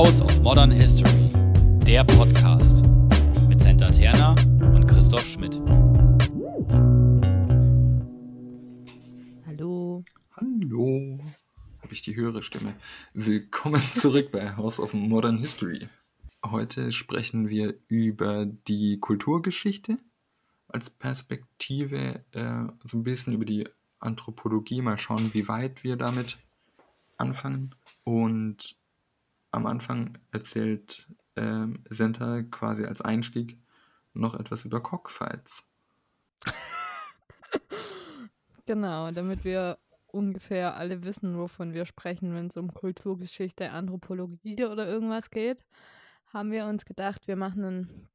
House of Modern History, der Podcast mit Senta Terna und Christoph Schmidt. Hallo. Hallo, habe ich die höhere Stimme. Willkommen zurück bei House of Modern History. Heute sprechen wir über die Kulturgeschichte als Perspektive, äh, so ein bisschen über die Anthropologie, mal schauen, wie weit wir damit anfangen. Und am Anfang erzählt ähm, Senta quasi als Einstieg noch etwas über Cockfights. Genau, damit wir ungefähr alle wissen, wovon wir sprechen, wenn es um Kulturgeschichte, Anthropologie oder irgendwas geht, haben wir uns gedacht, wir machen einen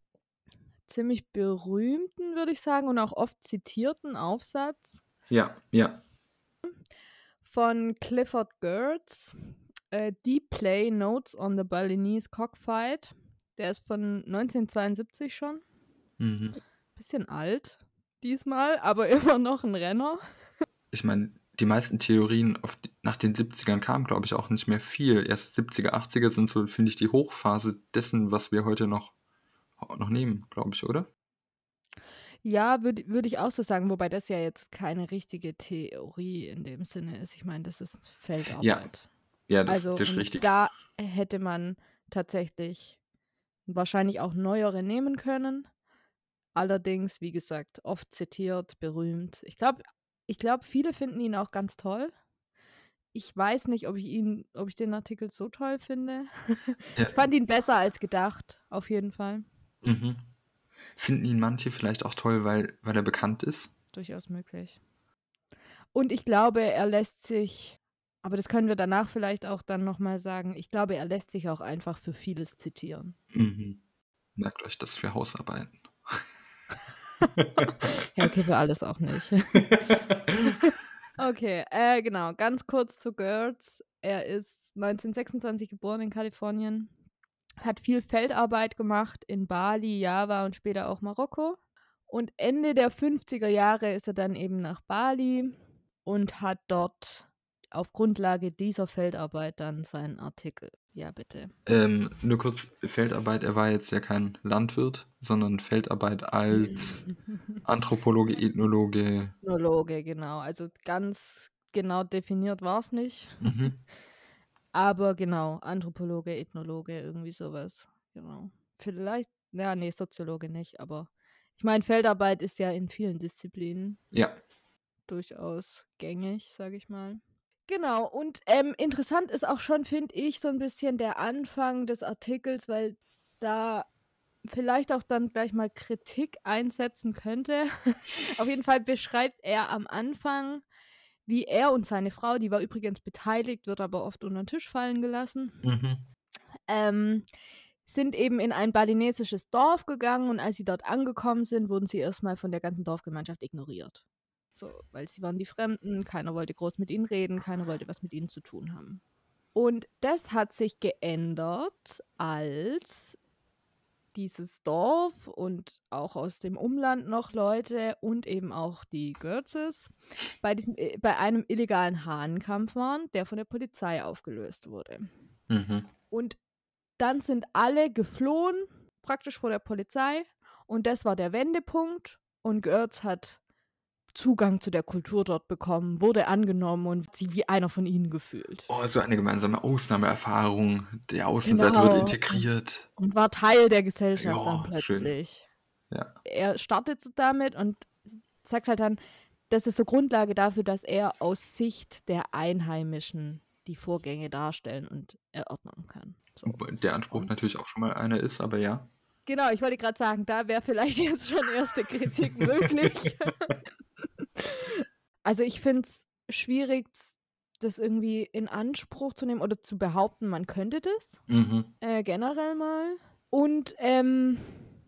ziemlich berühmten, würde ich sagen, und auch oft zitierten Aufsatz Ja, ja. von Clifford Geertz, äh, Deep Play Notes on the Balinese Cockfight. Der ist von 1972 schon. Mhm. Bisschen alt diesmal, aber immer noch ein Renner. Ich meine, die meisten Theorien die, nach den 70ern kamen, glaube ich, auch nicht mehr viel. Erst 70er, 80er sind so, finde ich, die Hochphase dessen, was wir heute noch, noch nehmen, glaube ich, oder? Ja, würde würd ich auch so sagen, wobei das ja jetzt keine richtige Theorie in dem Sinne ist. Ich meine, das ist Feldarbeit. Ja, das, also das ist richtig. da hätte man tatsächlich wahrscheinlich auch neuere nehmen können. Allerdings, wie gesagt, oft zitiert, berühmt. Ich glaube, ich glaube, viele finden ihn auch ganz toll. Ich weiß nicht, ob ich ihn, ob ich den Artikel so toll finde. Ja. Ich fand ihn besser als gedacht, auf jeden Fall. Mhm. Finden ihn manche vielleicht auch toll, weil, weil er bekannt ist? Durchaus möglich. Und ich glaube, er lässt sich, aber das können wir danach vielleicht auch dann nochmal sagen, ich glaube, er lässt sich auch einfach für vieles zitieren. Mhm. Merkt euch das für Hausarbeiten. Ja, okay, für alles auch nicht. okay, äh, genau, ganz kurz zu Gertz. Er ist 1926 geboren in Kalifornien, hat viel Feldarbeit gemacht in Bali, Java und später auch Marokko. Und Ende der 50er Jahre ist er dann eben nach Bali und hat dort auf Grundlage dieser Feldarbeit dann seinen Artikel. Ja, bitte. Ähm, nur kurz, Feldarbeit, er war jetzt ja kein Landwirt, sondern Feldarbeit als Anthropologe, Ethnologe. Ethnologe, genau. Also ganz genau definiert war es nicht. Mhm. Aber genau, Anthropologe, Ethnologe, irgendwie sowas. Genau. Vielleicht, ja, nee, Soziologe nicht, aber ich meine, Feldarbeit ist ja in vielen Disziplinen Ja, durchaus gängig, sage ich mal. Genau, und ähm, interessant ist auch schon, finde ich, so ein bisschen der Anfang des Artikels, weil da vielleicht auch dann gleich mal Kritik einsetzen könnte. Auf jeden Fall beschreibt er am Anfang, wie er und seine Frau, die war übrigens beteiligt, wird aber oft unter den Tisch fallen gelassen, mhm. ähm, sind eben in ein balinesisches Dorf gegangen und als sie dort angekommen sind, wurden sie erstmal von der ganzen Dorfgemeinschaft ignoriert. So, weil sie waren die Fremden, keiner wollte groß mit ihnen reden, keiner wollte was mit ihnen zu tun haben. Und das hat sich geändert, als dieses Dorf und auch aus dem Umland noch Leute und eben auch die Görzes bei, diesem, äh, bei einem illegalen Hahnenkampf waren, der von der Polizei aufgelöst wurde. Mhm. Und dann sind alle geflohen, praktisch vor der Polizei. Und das war der Wendepunkt. Und Görz hat Zugang zu der Kultur dort bekommen, wurde angenommen und sie wie einer von ihnen gefühlt. Oh, so eine gemeinsame Ausnahmeerfahrung. Der Außenseiter wird Genau. integriert. Und war Teil der Gesellschaft Ja, dann schön. plötzlich. Ja. Er startet damit und sagt halt dann, das ist so Grundlage dafür, dass er aus Sicht der Einheimischen die Vorgänge darstellen und erörtern kann. So. Der Anspruch natürlich auch schon mal einer ist, aber ja. Genau, ich wollte gerade sagen, da wäre vielleicht jetzt schon erste Kritik möglich. also ich finde es schwierig, das irgendwie in Anspruch zu nehmen oder zu behaupten, man könnte das Mhm. äh, generell mal. Und ähm,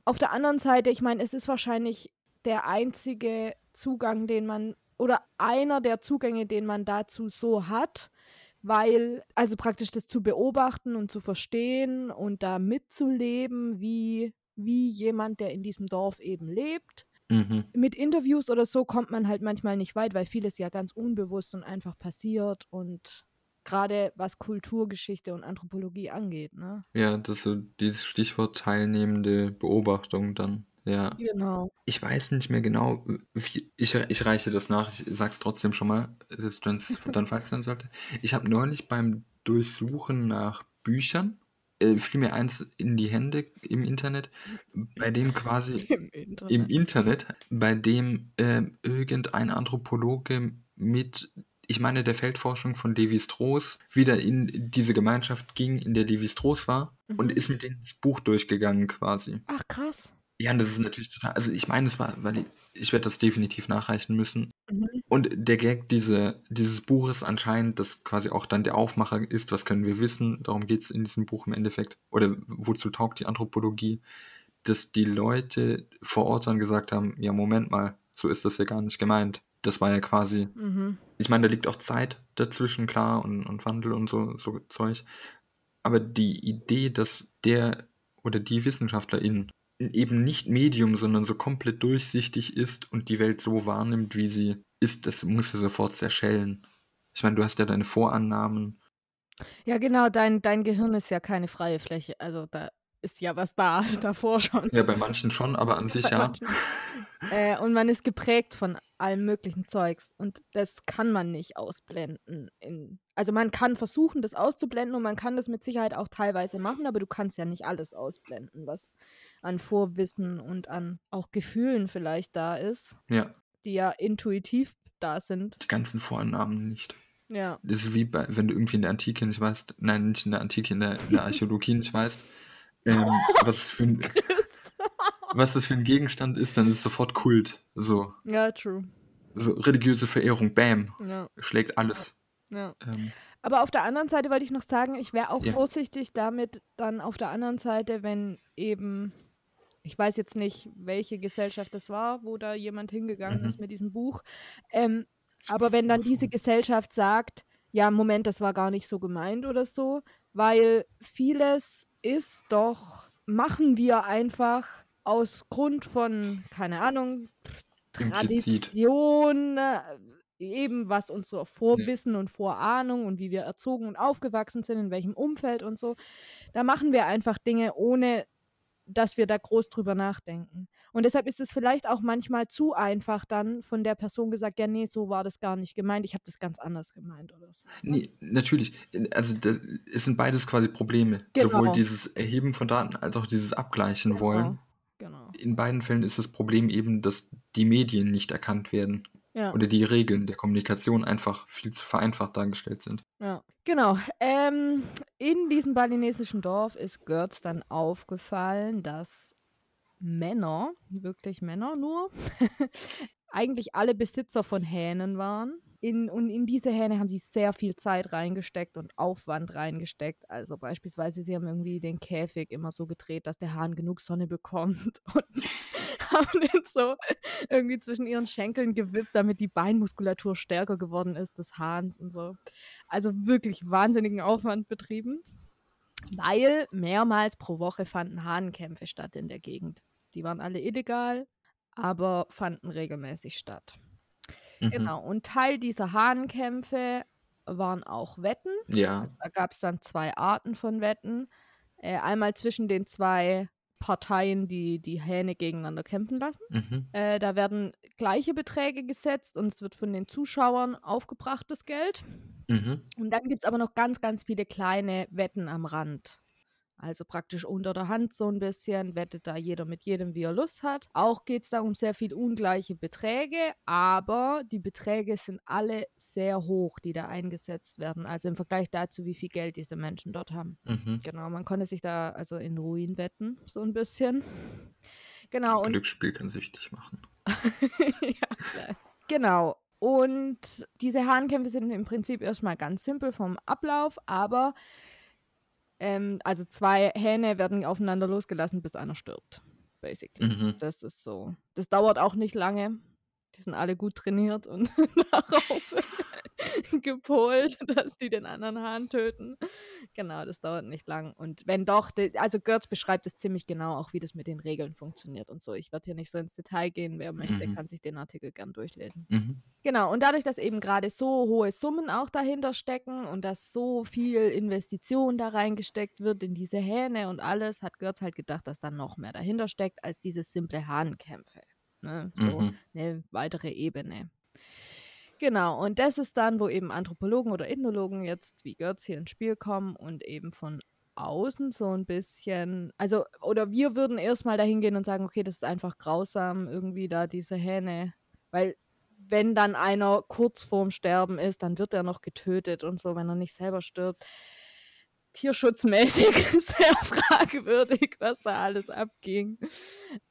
auf der anderen Seite, ich meine, es ist wahrscheinlich der einzige Zugang, den man, oder einer der Zugänge, den man dazu so hat, weil, also praktisch das zu beobachten und zu verstehen und da mitzuleben, wie, wie jemand, der in diesem Dorf eben lebt. Mhm. Mit Interviews oder so kommt man halt manchmal nicht weit, weil vieles ja ganz unbewusst und einfach passiert und Gerade was Kulturgeschichte und Anthropologie angeht, ne? Ja, das ist so dieses Stichwort teilnehmende Beobachtung dann. Ja. Genau. Ich weiß nicht mehr genau, wie, ich, ich reiche das nach, ich sag's trotzdem schon mal, selbst wenn es dann falsch sein sollte. Ich habe neulich beim Durchsuchen nach Büchern, äh, fiel mir eins in die Hände im Internet, bei dem quasi Im Internet. im Internet, bei dem ähm, irgendein Anthropologe mit, ich meine, der Feldforschung von Levi Strauss wieder in diese Gemeinschaft ging, in der Levi Strauss war und Mhm. ist mit denen das Buch durchgegangen quasi. Ach, krass. Ja, und das ist natürlich total, also ich meine, es war, weil ich, ich werde das definitiv nachreichen müssen. Mhm. Und der Gag diese, dieses Buches anscheinend, das quasi auch dann der Aufmacher ist, was können wir wissen, darum geht es in diesem Buch im Endeffekt, oder wozu taugt die Anthropologie, dass die Leute vor Ort dann gesagt haben, ja, Moment mal, so ist das ja gar nicht gemeint. Das war ja quasi, Mhm. ich meine, da liegt auch Zeit dazwischen, klar, und, und Wandel und so, so Zeug. Aber die Idee, dass der oder die WissenschaftlerInnen eben nicht Medium, sondern so komplett durchsichtig ist und die Welt so wahrnimmt, wie sie ist, das muss ja sofort zerschellen. Ich meine, du hast ja deine Vorannahmen. Ja, genau, dein, dein Gehirn ist ja keine freie Fläche. Also da ist ja was da, davor schon. Ja, bei manchen schon, aber an sich Bei ja. Äh, und man ist geprägt von allem möglichen Zeugs. Und das kann man nicht ausblenden. In, also man kann versuchen, das auszublenden und man kann das mit Sicherheit auch teilweise machen, aber du kannst ja nicht alles ausblenden, was an Vorwissen und an auch Gefühlen vielleicht da ist, Ja, die ja intuitiv da sind. die ganzen Vorannahmen nicht. Ja. Das ist wie bei, wenn du irgendwie in der Antike nicht weißt, nein, nicht in der Antike, in der, in der Archäologie nicht weißt, ähm, was, für ein, was das für ein Gegenstand ist, dann ist es sofort Kult. So, Ja, true. so religiöse Verehrung, bam, Ja, schlägt alles. ja. Ähm, Aber auf der anderen Seite wollte ich noch sagen, ich wäre auch Ja. vorsichtig damit dann auf der anderen Seite, wenn eben, ich weiß jetzt nicht, welche Gesellschaft das war, wo da jemand hingegangen Mhm. ist mit diesem Buch, ähm, aber wenn dann diese Gesellschaft sagt, ja, Moment, das war gar nicht so gemeint oder so, weil vieles ist doch, machen wir einfach aus Grund von, keine Ahnung. Tradition, äh, eben was unser Vorwissen und Vorahnung und wie wir erzogen und aufgewachsen sind, in welchem Umfeld und so. Da machen wir einfach Dinge, ohne dass wir da groß drüber nachdenken. Und deshalb ist es vielleicht auch manchmal zu einfach dann von der Person gesagt, ja, nee, so war das gar nicht gemeint, ich habe das ganz anders gemeint oder so. Nee, natürlich. Also das, es sind beides quasi Probleme. Genau. Sowohl dieses Erheben von Daten als auch dieses Abgleichen wollen. Genau. In beiden Fällen ist das Problem eben, dass die Medien nicht erkannt werden Ja. oder die Regeln der Kommunikation einfach viel zu vereinfacht dargestellt sind. Ja, genau. Ähm, in diesem balinesischen Dorf ist Götz dann aufgefallen, dass Männer, wirklich Männer nur, eigentlich alle Besitzer von Hähnen waren. In, und in diese Hähne haben sie sehr viel Zeit reingesteckt und Aufwand reingesteckt. Also beispielsweise, sie haben irgendwie den Käfig immer so gedreht, dass der Hahn genug Sonne bekommt und haben den so irgendwie zwischen ihren Schenkeln gewippt, damit die Beinmuskulatur stärker geworden ist des Hahns und so. Also wirklich wahnsinnigen Aufwand betrieben, weil mehrmals pro Woche fanden Hahnenkämpfe statt in der Gegend. Die waren alle illegal, aber fanden regelmäßig statt. Mhm. Genau. Und Teil dieser Hahnenkämpfe waren auch Wetten. Ja. Also da gab es dann zwei Arten von Wetten. Äh, einmal zwischen den zwei Parteien, die die Hähne gegeneinander kämpfen lassen. Mhm. Äh, da werden gleiche Beträge gesetzt und es wird von den Zuschauern aufgebracht, das Geld. Mhm. Und dann gibt es aber noch ganz, ganz viele kleine Wetten am Rand. Also praktisch unter der Hand so ein bisschen, wettet da jeder mit jedem, wie er Lust hat. Auch geht es da um sehr viel ungleiche Beträge, aber die Beträge sind alle sehr hoch, die da eingesetzt werden. Also im Vergleich dazu, wie viel Geld diese Menschen dort haben. Mhm. Genau, man konnte sich da also in Ruin wetten, so ein bisschen. Genau, Glücksspiel kann süchtig machen. ja. Genau. Und diese Hahnkämpfe sind im Prinzip erstmal ganz simpel vom Ablauf, aber ähm, also zwei Hähne werden aufeinander losgelassen, bis einer stirbt. Basically. Mhm. Das ist so. Das dauert auch nicht lange. Die sind alle gut trainiert und darauf gepolt, dass die den anderen Hahn töten. Genau, das dauert nicht lang. Und wenn doch, also Götz beschreibt es ziemlich genau, auch wie das mit den Regeln funktioniert und so. Ich werde hier nicht so ins Detail gehen. Wer möchte, Mhm. kann sich den Artikel gern durchlesen. Mhm. Genau, und dadurch, dass eben gerade so hohe Summen auch dahinter stecken und dass so viel Investition da reingesteckt wird in diese Hähne und alles, hat Götz halt gedacht, dass da noch mehr dahinter steckt als diese simple Hahnkämpfe. Ne? So Mhm. eine weitere Ebene. Genau, und das ist dann, wo eben Anthropologen oder Ethnologen jetzt wie Götz hier ins Spiel kommen und eben von außen so ein bisschen, also, oder wir würden erstmal dahin gehen und sagen, okay, das ist einfach grausam, irgendwie da diese Hähne, weil wenn dann einer kurz vorm Sterben ist, dann wird er noch getötet und so, wenn er nicht selber stirbt. Tierschutzmäßig sehr fragwürdig, was da alles abging.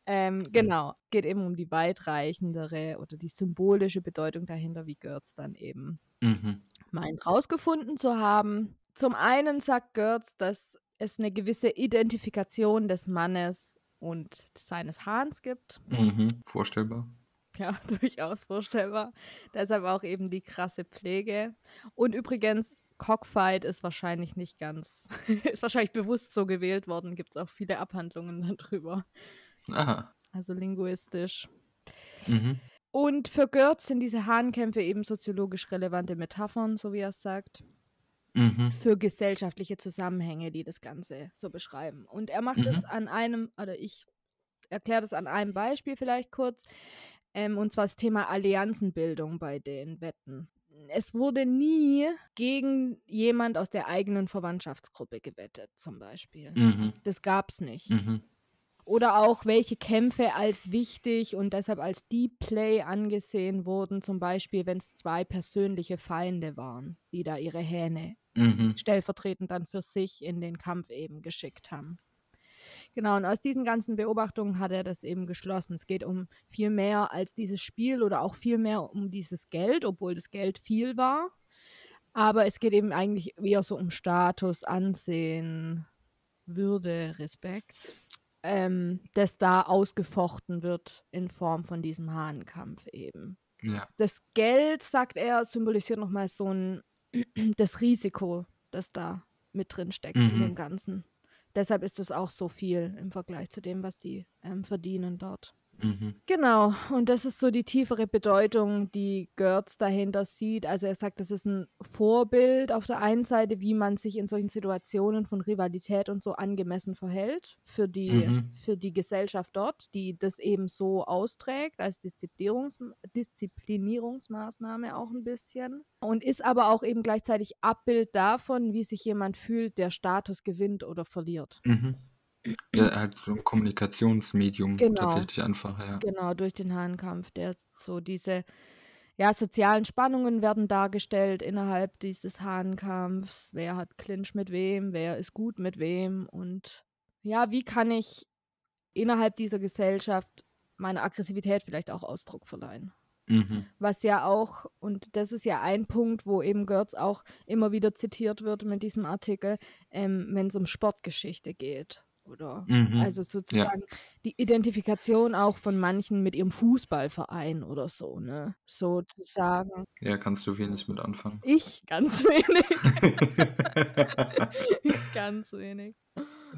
Ähm, genau, geht eben um die weitreichendere oder die symbolische Bedeutung dahinter, wie Götz dann eben Mhm. meint, rausgefunden zu haben. Zum einen sagt Götz, dass es eine gewisse Identifikation des Mannes und seines Hahns gibt. Mhm. Vorstellbar. Ja, durchaus vorstellbar. Deshalb auch eben die krasse Pflege. Und übrigens, Cockfight ist wahrscheinlich nicht ganz, ist wahrscheinlich bewusst so gewählt worden. Gibt es auch viele Abhandlungen darüber. Aha. Also linguistisch. Mhm. Und für Goertz sind diese Hahnkämpfe eben soziologisch relevante Metaphern, so wie er es sagt, Mhm. für gesellschaftliche Zusammenhänge, die das Ganze so beschreiben. Und er macht es Mhm. an einem, oder ich erkläre das an einem Beispiel vielleicht kurz, ähm, und zwar das Thema Allianzenbildung bei den Wetten. Es wurde nie gegen jemand aus der eigenen Verwandtschaftsgruppe gewettet, zum Beispiel. Mhm. Das gab's nicht. Mhm. Oder auch welche Kämpfe als wichtig und deshalb als Deep Play angesehen wurden, zum Beispiel, wenn es zwei persönliche Feinde waren, die da ihre Hähne Mhm. stellvertretend dann für sich in den Kampf eben geschickt haben. Genau, und aus diesen ganzen Beobachtungen hat er das eben geschlossen. Es geht um viel mehr als dieses Spiel oder auch viel mehr um dieses Geld, obwohl das Geld viel war. Aber es geht eben eigentlich eher so um Status, Ansehen, Würde, Respekt, ähm, das da ausgefochten wird in Form von diesem Hahnkampf eben Ja. das Geld, sagt er, symbolisiert nochmal so ein das Risiko, das da mit drin steckt in Mhm. dem Ganzen. Deshalb ist es auch so viel im Vergleich zu dem, was die ähm, verdienen dort. Mhm. Genau, und das ist so die tiefere Bedeutung, die Götz dahinter sieht. Also er sagt, das ist ein Vorbild auf der einen Seite, wie man sich in solchen Situationen von Rivalität und so angemessen verhält für die, Mhm. für die Gesellschaft dort, die das eben so austrägt als Disziplinierungs Disziplinierungsmaßnahme auch ein bisschen. Und ist aber auch eben gleichzeitig Abbild davon, wie sich jemand fühlt, der Status gewinnt oder verliert. Mhm. Ja, halt so ein Kommunikationsmedium Genau. tatsächlich einfach, ja. Genau, durch den Hahnkampf, der so diese ja, sozialen Spannungen werden dargestellt innerhalb dieses Hahnkampfs. Wer hat Clinch mit wem, wer ist gut mit wem und ja, wie kann ich innerhalb dieser Gesellschaft meiner Aggressivität vielleicht auch Ausdruck verleihen? Mhm. Was ja auch, und das ist ja ein Punkt, wo eben Götz auch immer wieder zitiert wird mit diesem Artikel, ähm, wenn es um Sportgeschichte geht. Oder Mhm. also sozusagen die Identifikation auch von manchen mit ihrem Fußballverein oder so, ne? Sozusagen. Ja, kannst du wenig mit anfangen. Ich ganz wenig. ganz wenig.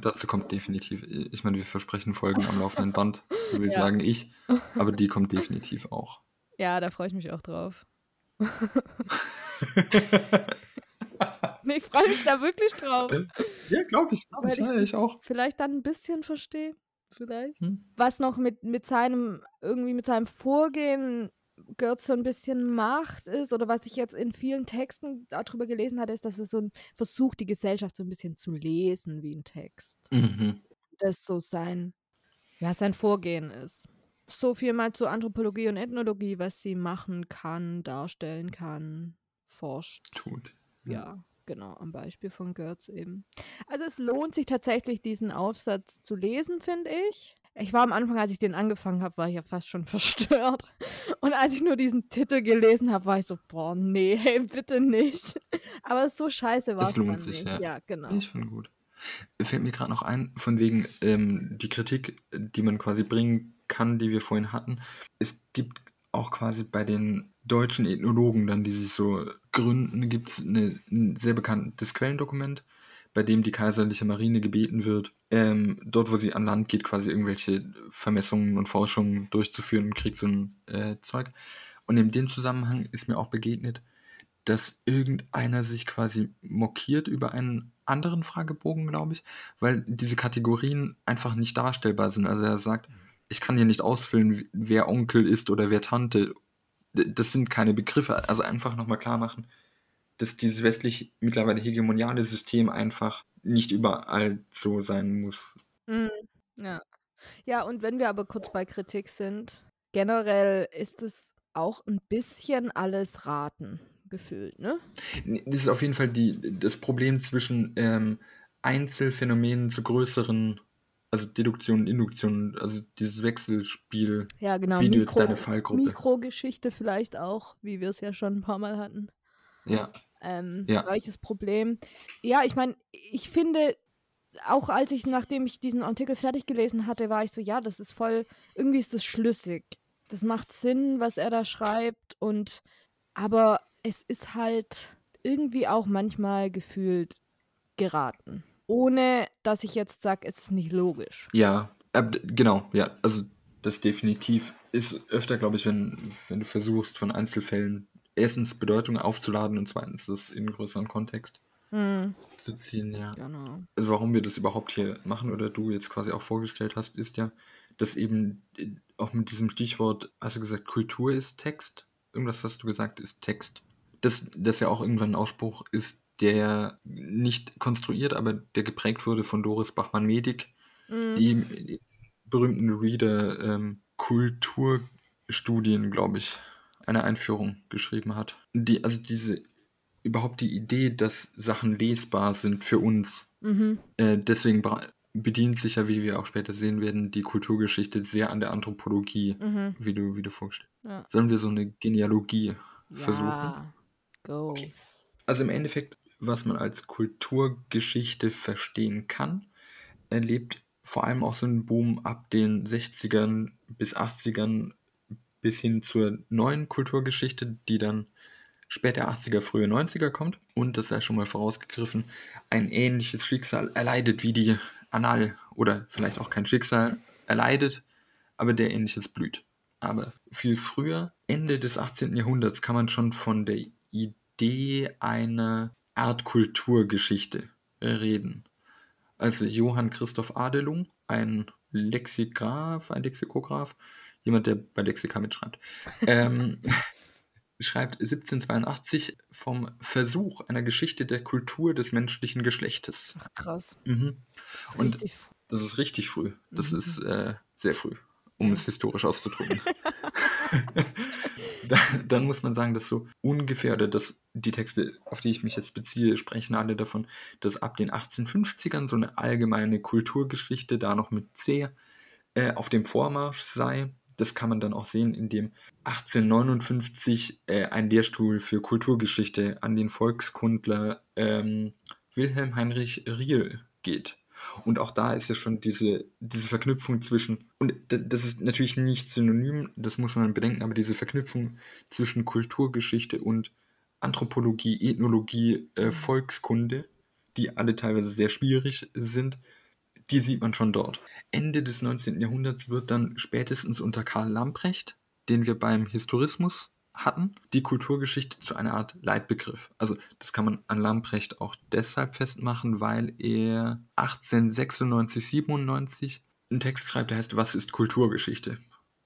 Dazu kommt definitiv, ich meine, wir versprechen Folgen am laufenden Band, will Ja. sagen ich, aber die kommt definitiv auch. Ja, da freue ich mich auch drauf. Ich freue mich da wirklich drauf. Ja, glaube ich, glaub Weil ich, ja, ich auch. Vielleicht dann ein bisschen verstehe. Vielleicht. Hm. Was noch mit, mit seinem, irgendwie mit seinem Vorgehen Götz so ein bisschen macht ist, oder was ich jetzt in vielen Texten darüber gelesen hatte, ist, dass er so ein versucht, die Gesellschaft so ein bisschen zu lesen wie ein Text. Mhm. Das so sein, ja, sein Vorgehen ist. So viel mal zur Anthropologie und Ethnologie, was sie machen kann, darstellen kann, forscht. Tut. Ja, genau, am Beispiel von Götz eben. Also es lohnt sich tatsächlich, diesen Aufsatz zu lesen, finde ich. Ich war am Anfang, als ich den angefangen habe, war ich ja fast schon verstört. Und als ich nur diesen Titel gelesen habe, war ich so, boah, nee, hey, bitte nicht. Aber so scheiße war Das es lohnt sich, nicht. ja. Ja, genau. Ich finde gut. Fällt mir gerade noch ein, von wegen ähm, die Kritik, die man quasi bringen kann, die wir vorhin hatten. Es gibt auch quasi bei den deutschen Ethnologen dann, die sich so gründen, gibt es ein sehr bekanntes Quellendokument, bei dem die kaiserliche Marine gebeten wird, ähm, dort, wo sie an Land geht, quasi irgendwelche Vermessungen und Forschungen durchzuführen und kriegt so ein äh, Zeug. Und in dem Zusammenhang ist mir auch begegnet, dass irgendeiner sich quasi mokiert über einen anderen Fragebogen, glaube ich, weil diese Kategorien einfach nicht darstellbar sind. Also er sagt, ich kann hier nicht ausfüllen, wer Onkel ist oder wer Tante. Das sind keine Begriffe. Also einfach nochmal klar machen, dass dieses westlich mittlerweile hegemoniale System einfach nicht überall so sein muss. Mhm. Ja. Ja, und wenn wir aber kurz bei Kritik sind, generell ist es auch ein bisschen alles raten gefühlt, ne? Das ist auf jeden Fall die, das Problem zwischen ähm, Einzelphänomenen zu größeren, also Deduktion Induktion, also dieses Wechselspiel, Ja, genau. wie du jetzt deine Fallgruppe. Mikrogeschichte vielleicht auch, wie wir es ja schon ein paar Mal hatten. Ja, Ähm, Ja. Gleiches Problem. Ja, ich meine, ich finde, auch als ich, nachdem ich diesen Artikel fertig gelesen hatte, war ich so, ja, das ist voll, irgendwie ist das schlüssig. Das macht Sinn, was er da schreibt und aber es ist halt irgendwie auch manchmal gefühlt geraten. Ohne dass ich jetzt sage, es ist nicht logisch. ja, äh, genau, ja, also das definitiv ist öfter, glaube ich, wenn, wenn du versuchst, von Einzelfällen erstens Bedeutung aufzuladen und zweitens das in einen größeren Kontext Hm, zu ziehen, ja. genau. also warum wir das überhaupt hier machen oder du jetzt quasi auch vorgestellt hast, ist ja, dass eben äh, auch mit diesem Stichwort, hast du gesagt, Kultur ist Text? Irgendwas hast du gesagt, ist Text. Das, das ja auch irgendwann ein Ausspruch ist, der nicht konstruiert, aber der geprägt wurde von Doris Bachmann-Medik, Hm, die berühmten Reader ähm, Kulturstudien, glaube ich, eine Einführung geschrieben hat. Die, also diese, überhaupt die Idee, dass Sachen lesbar sind für uns, mhm. äh, deswegen bedient sich ja, wie wir auch später sehen werden, die Kulturgeschichte sehr an der Anthropologie, Mhm. wie du, wie du vorgestellt Ja. Sollen wir so eine Genealogie versuchen? Ja, go. Okay. Also im Endeffekt, was man als Kulturgeschichte verstehen kann, erlebt vor allem auch so einen Boom ab den 60ern bis 80ern bis hin zur neuen Kulturgeschichte, die dann später 80er, frühe 90er kommt und, das sei schon mal vorausgegriffen, ein ähnliches Schicksal erleidet wie die Anal oder vielleicht auch kein Schicksal erleidet, aber der ähnliches blüht. Aber viel früher, Ende des 18. Jahrhunderts, kann man schon von der Idee einer Art Kulturgeschichte reden. Also Johann Christoph Adelung, ein Lexigraph, ein Lexikograph, jemand, der bei Lexika mitschreibt, ähm, schreibt 1782 vom Versuch einer Geschichte der Kultur des menschlichen Geschlechtes. Ach, krass. Mhm. Das Und- Das ist richtig früh. Das Mhm. ist äh, sehr früh, um es historisch auszudrücken. da, dann muss man sagen, dass so ungefähr, oder dass die Texte, auf die ich mich jetzt beziehe, sprechen alle davon, dass ab den 1850ern so eine allgemeine Kulturgeschichte, da noch mit C, äh, auf dem Vormarsch sei. Das kann man dann auch sehen, indem 1859 äh, ein Lehrstuhl für Kulturgeschichte an den Volkskundler ähm, Wilhelm Heinrich Riel geht. Und auch da ist ja schon diese, diese Verknüpfung zwischen, und das ist natürlich nicht synonym, das muss man bedenken, aber diese Verknüpfung zwischen Kulturgeschichte und Anthropologie, Ethnologie, äh, Volkskunde, die alle teilweise sehr schwierig sind, die sieht man schon dort. Ende des 19. Jahrhunderts wird dann spätestens unter Karl Lamprecht, den wir beim Historismus hatten, die Kulturgeschichte zu einer Art Leitbegriff. Also das kann man an Lamprecht auch deshalb festmachen, weil er 1896, 97 einen Text schreibt, der heißt Was ist Kulturgeschichte?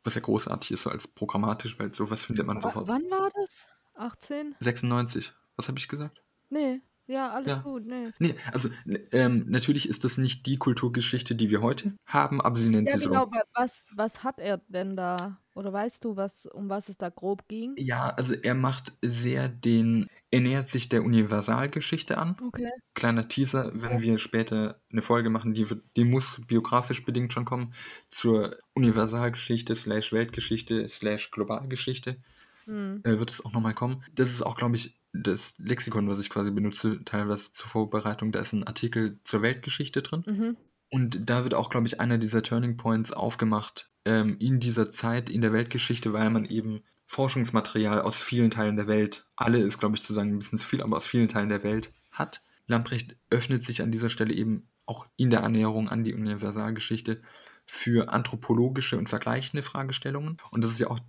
Was ja großartig ist, so als programmatisch, weil sowas findet man Wa- sofort. Wann war das? 18? 96. Was habe ich gesagt? Nee. Ja, alles Ja. gut. Nee. Nee, also n- ähm, natürlich ist das nicht die Kulturgeschichte, die wir heute haben, aber sie nennt Ja, sie genau. Was, was hat er denn da? Oder weißt du, was, um was es da grob ging? Ja, also er macht sehr den, er nähert sich der Universalgeschichte an. Okay. Kleiner Teaser, wenn wir später eine Folge machen, die, wird, die muss biografisch bedingt schon kommen, zur Universalgeschichte slash Weltgeschichte slash Globalgeschichte Hm. äh, wird es auch nochmal kommen. Das ist auch, glaube ich, das Lexikon, was ich quasi benutze, teilweise zur Vorbereitung. Da ist ein Artikel zur Weltgeschichte drin. Mhm. Und da wird auch, glaube ich, einer dieser Turning Points aufgemacht ähm, in dieser Zeit in der Weltgeschichte, weil man eben Forschungsmaterial aus vielen Teilen der Welt, alle ist, glaube ich, zu sagen ein bisschen zu viel, aber aus vielen Teilen der Welt hat. Lamprecht öffnet sich an dieser Stelle eben auch in der Annäherung an die Universalgeschichte für anthropologische und vergleichende Fragestellungen. Und das ist ja auch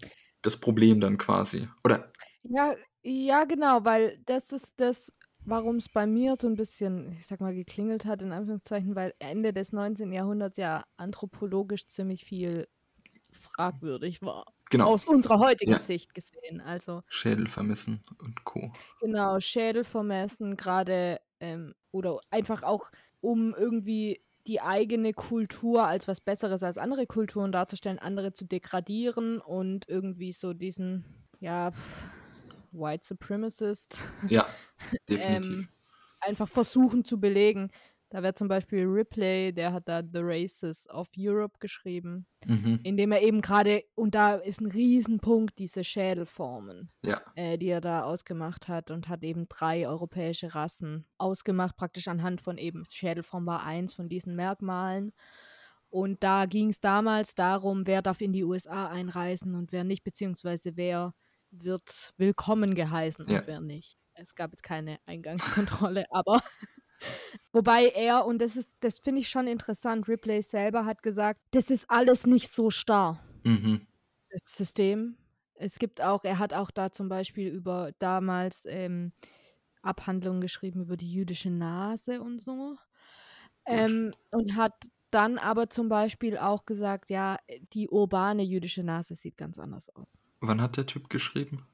das Problem dann quasi. Oder? Ja, ja, genau, weil das ist das, warum es bei mir so ein bisschen, ich sag mal, geklingelt hat, in Anführungszeichen, weil Ende des 19. Jahrhunderts ja anthropologisch ziemlich viel fragwürdig war. Genau. Aus unserer heutigen Ja. Sicht gesehen. Also Schädel vermessen und Co. genau, Schädel vermessen, gerade ähm, oder einfach auch, um irgendwie die eigene Kultur als was Besseres als andere Kulturen darzustellen, andere zu degradieren und irgendwie so diesen, ja, pff, White Supremacist Ja, definitiv. ähm, einfach versuchen zu belegen. Da wäre zum Beispiel Ripley, der hat da The Races of Europe geschrieben, mhm. indem er eben gerade, und da ist ein Riesenpunkt, diese Schädelformen, Ja, äh, die er da ausgemacht hat und hat eben drei europäische Rassen ausgemacht, praktisch anhand von eben Schädelform war eins von diesen Merkmalen. Und da ging es damals darum, wer darf in die USA einreisen und wer nicht, beziehungsweise wer wird willkommen geheißen Ja. und wer nicht. Es gab jetzt keine Eingangskontrolle, aber wobei er, und das ist, das finde ich schon interessant, Ripley selber hat gesagt, das ist alles nicht so starr mhm. das System. Es gibt auch, er hat auch da zum Beispiel über damals ähm, Abhandlungen geschrieben über die jüdische Nase und so. Ähm, und hat dann aber zum Beispiel auch gesagt, ja, die urbane jüdische Nase sieht ganz anders aus. Wann hat der Typ geschrieben?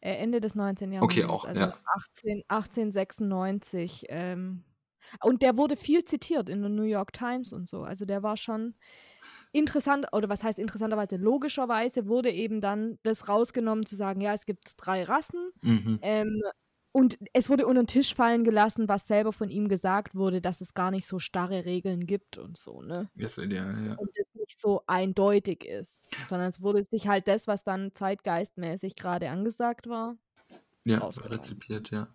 Äh, Ende des 19. Jahrhunderts. Okay, auch, also ja. 18, 1896. Ähm, und der wurde viel zitiert in der New York Times und so. Also der war schon interessant, oder was heißt interessanterweise, logischerweise wurde eben dann das rausgenommen zu sagen, ja, es gibt drei Rassen. Mhm. Ähm, und es wurde unter den Tisch fallen gelassen, was selber von ihm gesagt wurde, dass es gar nicht so starre Regeln gibt und so, ne? Ist ideal, ja. und es nicht so eindeutig ist, sondern es wurde sich halt das, was dann zeitgeistmäßig gerade angesagt war. Ja, rezipiert, ja.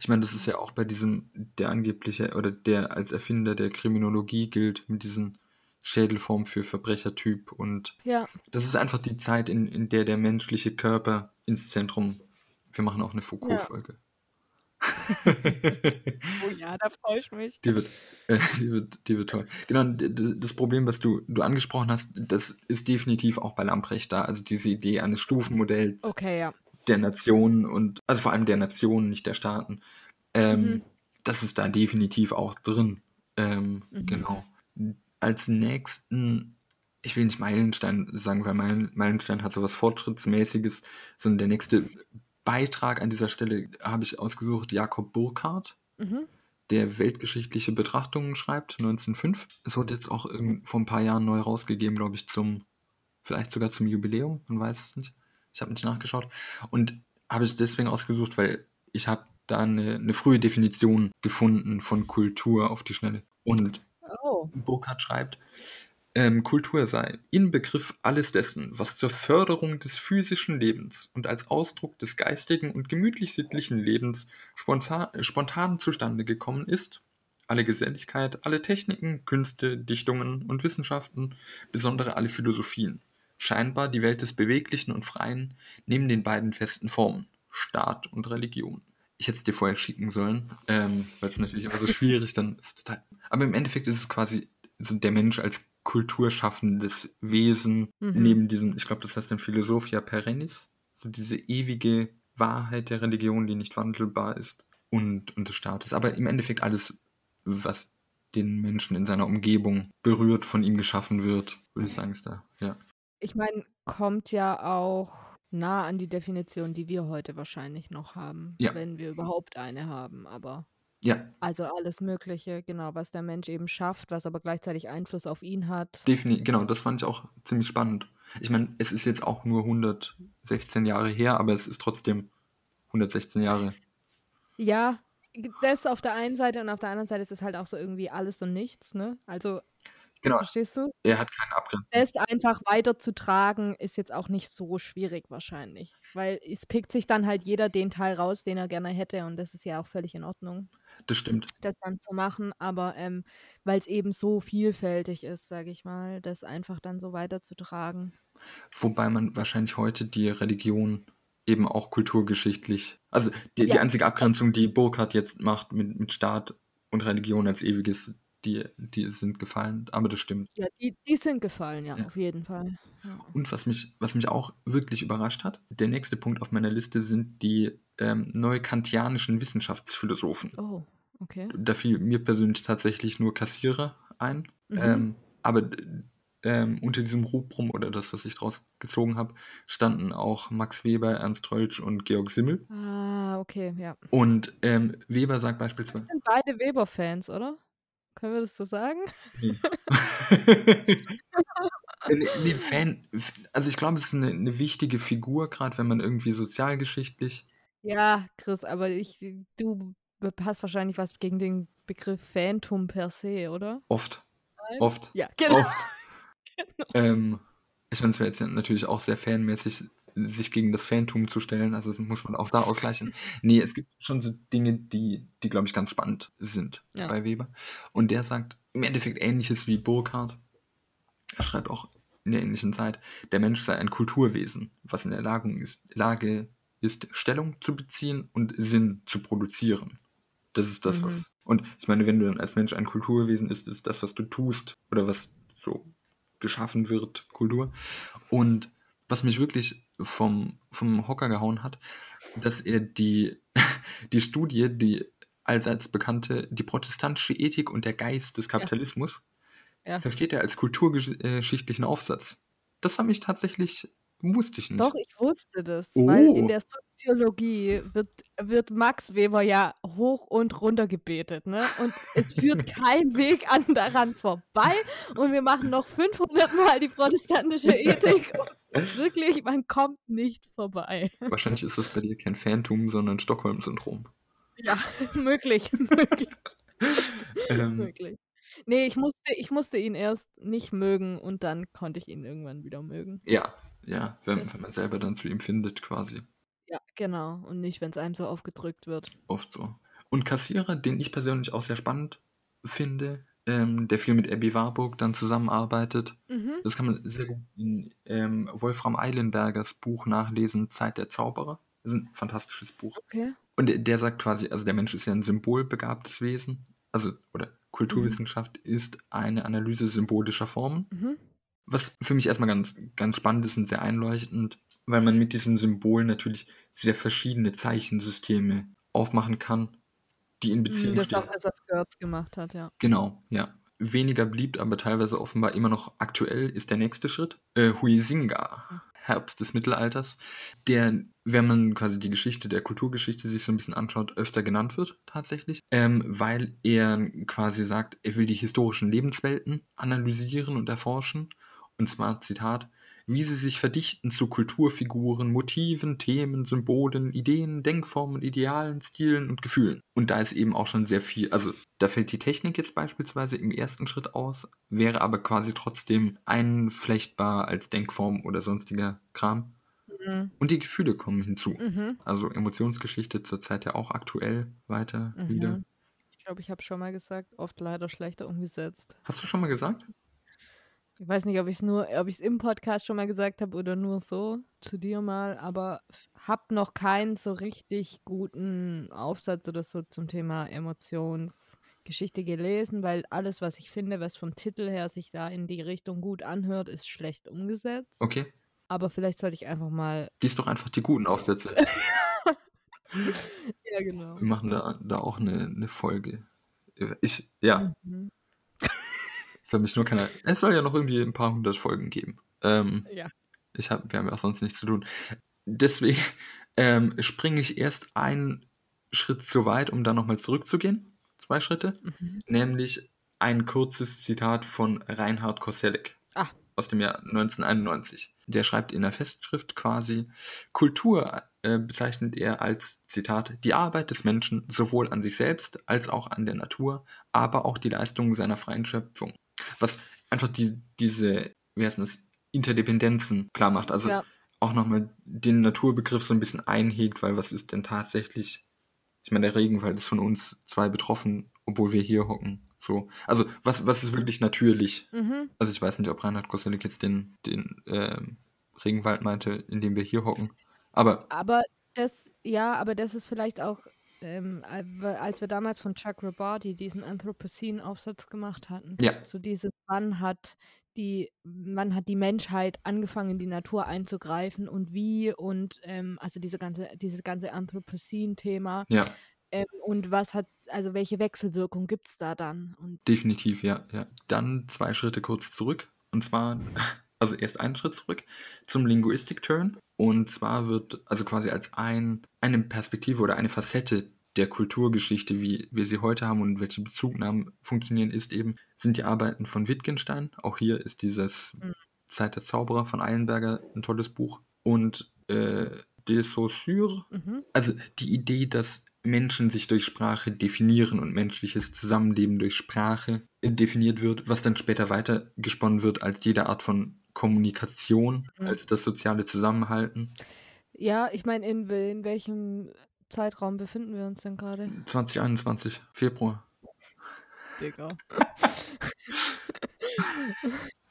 Ich meine, das ist ja auch bei diesem, der angebliche oder der als Erfinder der Kriminologie gilt, mit diesen Schädelform für Verbrechertyp und Ja, das ist einfach die Zeit, in, in der der menschliche Körper ins Zentrum. Wir machen auch eine Foucault-Folge. Oh ja, da freue ich mich. Die wird, äh, die wird, die wird toll. Genau, das Problem, was du, du angesprochen hast, das ist definitiv auch bei Lamprecht da. Also diese Idee eines Stufenmodells Okay, ja. der Nationen und, also vor allem der Nationen, nicht der Staaten. Ähm, Mhm. Das ist da definitiv auch drin. Ähm, Mhm. Genau. Als nächsten, ich will nicht Meilenstein sagen, weil Meilen, Meilenstein hat sowas Fortschrittsmäßiges, sondern der nächste Beitrag an dieser Stelle habe ich ausgesucht, Jakob Burckhardt Mhm. der weltgeschichtliche Betrachtungen schreibt, 1905. Es wurde jetzt auch vor ein paar Jahren neu rausgegeben, glaube ich, zum, vielleicht sogar zum Jubiläum, man weiß es nicht. Ich habe nicht nachgeschaut. Und habe es deswegen ausgesucht, weil ich habe da eine, eine frühe Definition gefunden von Kultur auf die Schnelle. Und Oh. Burkhardt schreibt, ähm, Kultur sei Inbegriff alles dessen, was zur Förderung des physischen Lebens und als Ausdruck des geistigen und gemütlich-sittlichen Lebens spontan, spontan zustande gekommen ist. Alle Geselligkeit, alle Techniken, Künste, Dichtungen und Wissenschaften, besondere alle Philosophien. Scheinbar die Welt des Beweglichen und Freien neben den beiden festen Formen, Staat und Religion. Ich hätte es dir vorher schicken sollen, ähm, weil es natürlich immer so schwierig dann ist. Aber im Endeffekt ist es quasi so der Mensch als kulturschaffendes Wesen Mhm. neben diesem, ich glaube, das heißt dann Philosophia perennis, so diese ewige Wahrheit der Religion, die nicht wandelbar ist und, und des Staates. Aber im Endeffekt alles, was den Menschen in seiner Umgebung berührt, von ihm geschaffen wird, würde ich sagen, ist da, ja. Ich meine, kommt ja auch nah an die Definition, die wir heute wahrscheinlich noch haben, Ja. wenn wir überhaupt eine haben. Aber Ja, also alles Mögliche, genau, was der Mensch eben schafft, was aber gleichzeitig Einfluss auf ihn hat. definitiv, genau, das fand ich auch ziemlich spannend. Ich meine, es ist jetzt auch nur 116 Jahre her, aber es ist trotzdem 116 Jahre. Ja, das auf der einen Seite und auf der anderen Seite ist es halt auch so irgendwie alles und nichts, ne? Also, Genau, verstehst du? er hat keine Abgrenzung. Das einfach weiterzutragen ist jetzt auch nicht so schwierig wahrscheinlich, weil es pickt sich dann halt jeder den Teil raus, den er gerne hätte und das ist ja auch völlig in Ordnung, Das stimmt. das dann zu machen, aber ähm, weil es eben so vielfältig ist, sage ich mal, das einfach dann so weiterzutragen. Wobei man wahrscheinlich heute die Religion eben auch kulturgeschichtlich, also die, die Ja. einzige Abgrenzung, die Burkhardt jetzt macht mit, mit Staat und Religion als ewiges, die, die sind gefallen, aber das stimmt. Ja, die, die sind gefallen, ja, Ja. auf jeden Fall. Ja. Und was mich, was mich auch wirklich überrascht hat, der nächste Punkt auf meiner Liste sind die ähm, neukantianischen Wissenschaftsphilosophen. Oh, okay. Da fiel mir persönlich tatsächlich nur Kassierer ein. Mhm. Ähm, aber ähm, unter diesem Rubrum oder das, was ich draus gezogen habe, standen auch Max Weber, Ernst Röltsch und Georg Simmel. Ah, okay, ja. Und ähm, Weber sagt beispielsweise. sind beide Weber-Fans, oder? Können wir das so sagen? Nee. nee, nee, Fan, also ich glaube, es ist eine, eine wichtige Figur, gerade wenn man irgendwie sozialgeschichtlich. Ja, Chris, aber ich, du hast wahrscheinlich was gegen den Begriff Phantom per se, oder? Oft. Nein? Oft. Ja, genau. Oft. ähm, ich meine, es wäre jetzt natürlich auch sehr fanmäßig, sich gegen das Fantum zu stellen, also muss man auch da ausgleichen. Nee, es gibt schon so Dinge, die, die glaube ich, ganz spannend sind Ja. bei Weber. Und der sagt im Endeffekt ähnliches wie Burkhardt. Er schreibt auch in der ähnlichen Zeit, der Mensch sei ein Kulturwesen, was in der Lage ist, Lage ist Stellung zu beziehen und Sinn zu produzieren. Das ist das, Mhm. was. Und ich meine, wenn du dann als Mensch ein Kulturwesen ist, ist das, was du tust oder was so geschaffen wird, Kultur. Und was mich wirklich vom, vom Hocker gehauen hat, dass er die, die Studie, die allseits bekannte, die protestantische Ethik und der Geist des Kapitalismus, Ja. versteht er als kulturgeschichtlichen Aufsatz. Das habe ich tatsächlich, wusste ich nicht. Doch, ich wusste das, weil Oh. in der Soziologie wird, wird Max Weber ja hoch und runter gebetet, ne? Und es führt kein Weg an daran vorbei und wir machen noch 500 Mal die protestantische Ethik und wirklich, man kommt nicht vorbei. Wahrscheinlich ist das bei dir kein Phantom, sondern Stockholm-Syndrom. Ja, möglich, möglich, Ähm, möglich. Nee, ich musste, ich musste ihn erst nicht mögen und dann konnte ich ihn irgendwann wieder mögen. ja, ja, wenn, wenn man selber dann zu ihm findet, quasi. Ja, genau. Und nicht, wenn es einem so aufgedrückt wird. Oft so. Und Kassierer, den ich persönlich auch sehr spannend finde, ähm, der viel mit Abby Warburg dann zusammenarbeitet. Mhm. Das kann man sehr gut in ähm, Wolfram Eilenbergers Buch nachlesen, Zeit der Zauberer. Das ist ein fantastisches Buch. Okay. Und der, der sagt quasi, also der Mensch ist ja ein symbolbegabtes Wesen. Also, oder Kulturwissenschaft ist eine Analyse symbolischer Formen. Mhm. Was für mich erstmal ganz, ganz spannend ist und sehr einleuchtend, weil man mit diesem Symbol natürlich sehr verschiedene Zeichensysteme aufmachen kann, die in Beziehung Mm, Das ist auch das, was Gertz gemacht hat, ja. Genau, ja. Weniger beliebt, aber teilweise offenbar immer noch aktuell ist der nächste Schritt. Äh, Huizinga, Herbst des Mittelalters, der, wenn man quasi die Geschichte der Kulturgeschichte sich so ein bisschen anschaut, öfter genannt wird tatsächlich, ähm, weil er quasi sagt, er will die historischen Lebenswelten analysieren und erforschen. Und zwar, Zitat, wie sie sich verdichten zu Kulturfiguren, Motiven, Themen, Symbolen, Ideen, Denkformen, Idealen, Stilen und Gefühlen. Und da ist eben auch schon sehr viel, also da fällt die Technik jetzt beispielsweise im ersten Schritt aus, wäre aber quasi trotzdem einflechtbar als Denkform oder sonstiger Kram. Mhm. Und die Gefühle kommen hinzu. Mhm. Also Emotionsgeschichte zurzeit ja auch aktuell weiter Mhm. wieder. Ich glaube, ich habe schon mal gesagt, oft leider schlechter umgesetzt. Hast du schon mal gesagt? Ich weiß nicht, ob ich es nur, ob ich es im Podcast schon mal gesagt habe oder nur so zu dir mal, aber hab noch keinen so richtig guten Aufsatz oder so zum Thema Emotionsgeschichte gelesen, weil alles, was ich finde, was vom Titel her sich da in die Richtung gut anhört, ist schlecht umgesetzt. Okay. Aber vielleicht sollte ich einfach mal. Lies doch einfach die guten Aufsätze. Ja, genau. Wir machen da, da auch eine, eine Folge. Ich, ja, Mhm. Soll mich nur keiner. Es soll ja noch irgendwie ein paar hundert Folgen geben. Ähm, Ja. ich hab, wir haben ja auch sonst nichts zu tun. Deswegen ähm, springe ich erst einen Schritt zu weit, um dann nochmal zurückzugehen. Zwei Schritte. Mhm. Nämlich ein kurzes Zitat von Reinhard Koselleck Ah. aus dem Jahr 1991. Der schreibt in der Festschrift quasi, Kultur äh, bezeichnet er als, Zitat, die Arbeit des Menschen sowohl an sich selbst als auch an der Natur, aber auch die Leistungen seiner freien Schöpfung. Was einfach die, diese, wie heißt das, Interdependenzen klar macht. Also Ja. auch nochmal den Naturbegriff so ein bisschen einhegt, weil was ist denn tatsächlich, ich meine, der Regenwald ist von uns zwei betroffen, obwohl wir hier hocken. So. Also, was, was ist wirklich natürlich? Mhm. Also ich weiß nicht, ob Reinhard Koselleck jetzt den, den ähm, Regenwald meinte, in dem wir hier hocken. Aber Aber das, ja, aber das ist vielleicht auch, ähm, al- als wir damals von Chuck Robardi diesen Anthropocene-Aufsatz gemacht hatten. ja, So dieses, wann hat die, wann hat die Menschheit angefangen, in die Natur einzugreifen und wie und ähm, also diese ganze, dieses ganze Anthropocene-Thema ja, ähm, und was hat, also welche Wechselwirkung gibt es da dann? Und definitiv, ja, ja. Dann zwei Schritte kurz zurück. Und zwar, also erst einen Schritt zurück zum Linguistic-Turn. Und zwar wird also quasi als ein, eine Perspektive oder eine Facette der Kulturgeschichte, wie wir sie heute haben und welche Bezugnahmen funktionieren, ist eben, sind die Arbeiten von Wittgenstein. Auch hier ist dieses Mhm. Zeit der Zauberer von Eilenberger ein tolles Buch. Und äh, de Saussure, mhm. also die Idee, dass Menschen sich durch Sprache definieren und menschliches Zusammenleben durch Sprache definiert wird, was dann später weiter gesponnen wird als jede Art von Kommunikation, Mhm. als das soziale Zusammenhalten. ja, ich meine, in, wel- in welchem Zeitraum befinden wir uns denn gerade? 2021, Februar. Digga.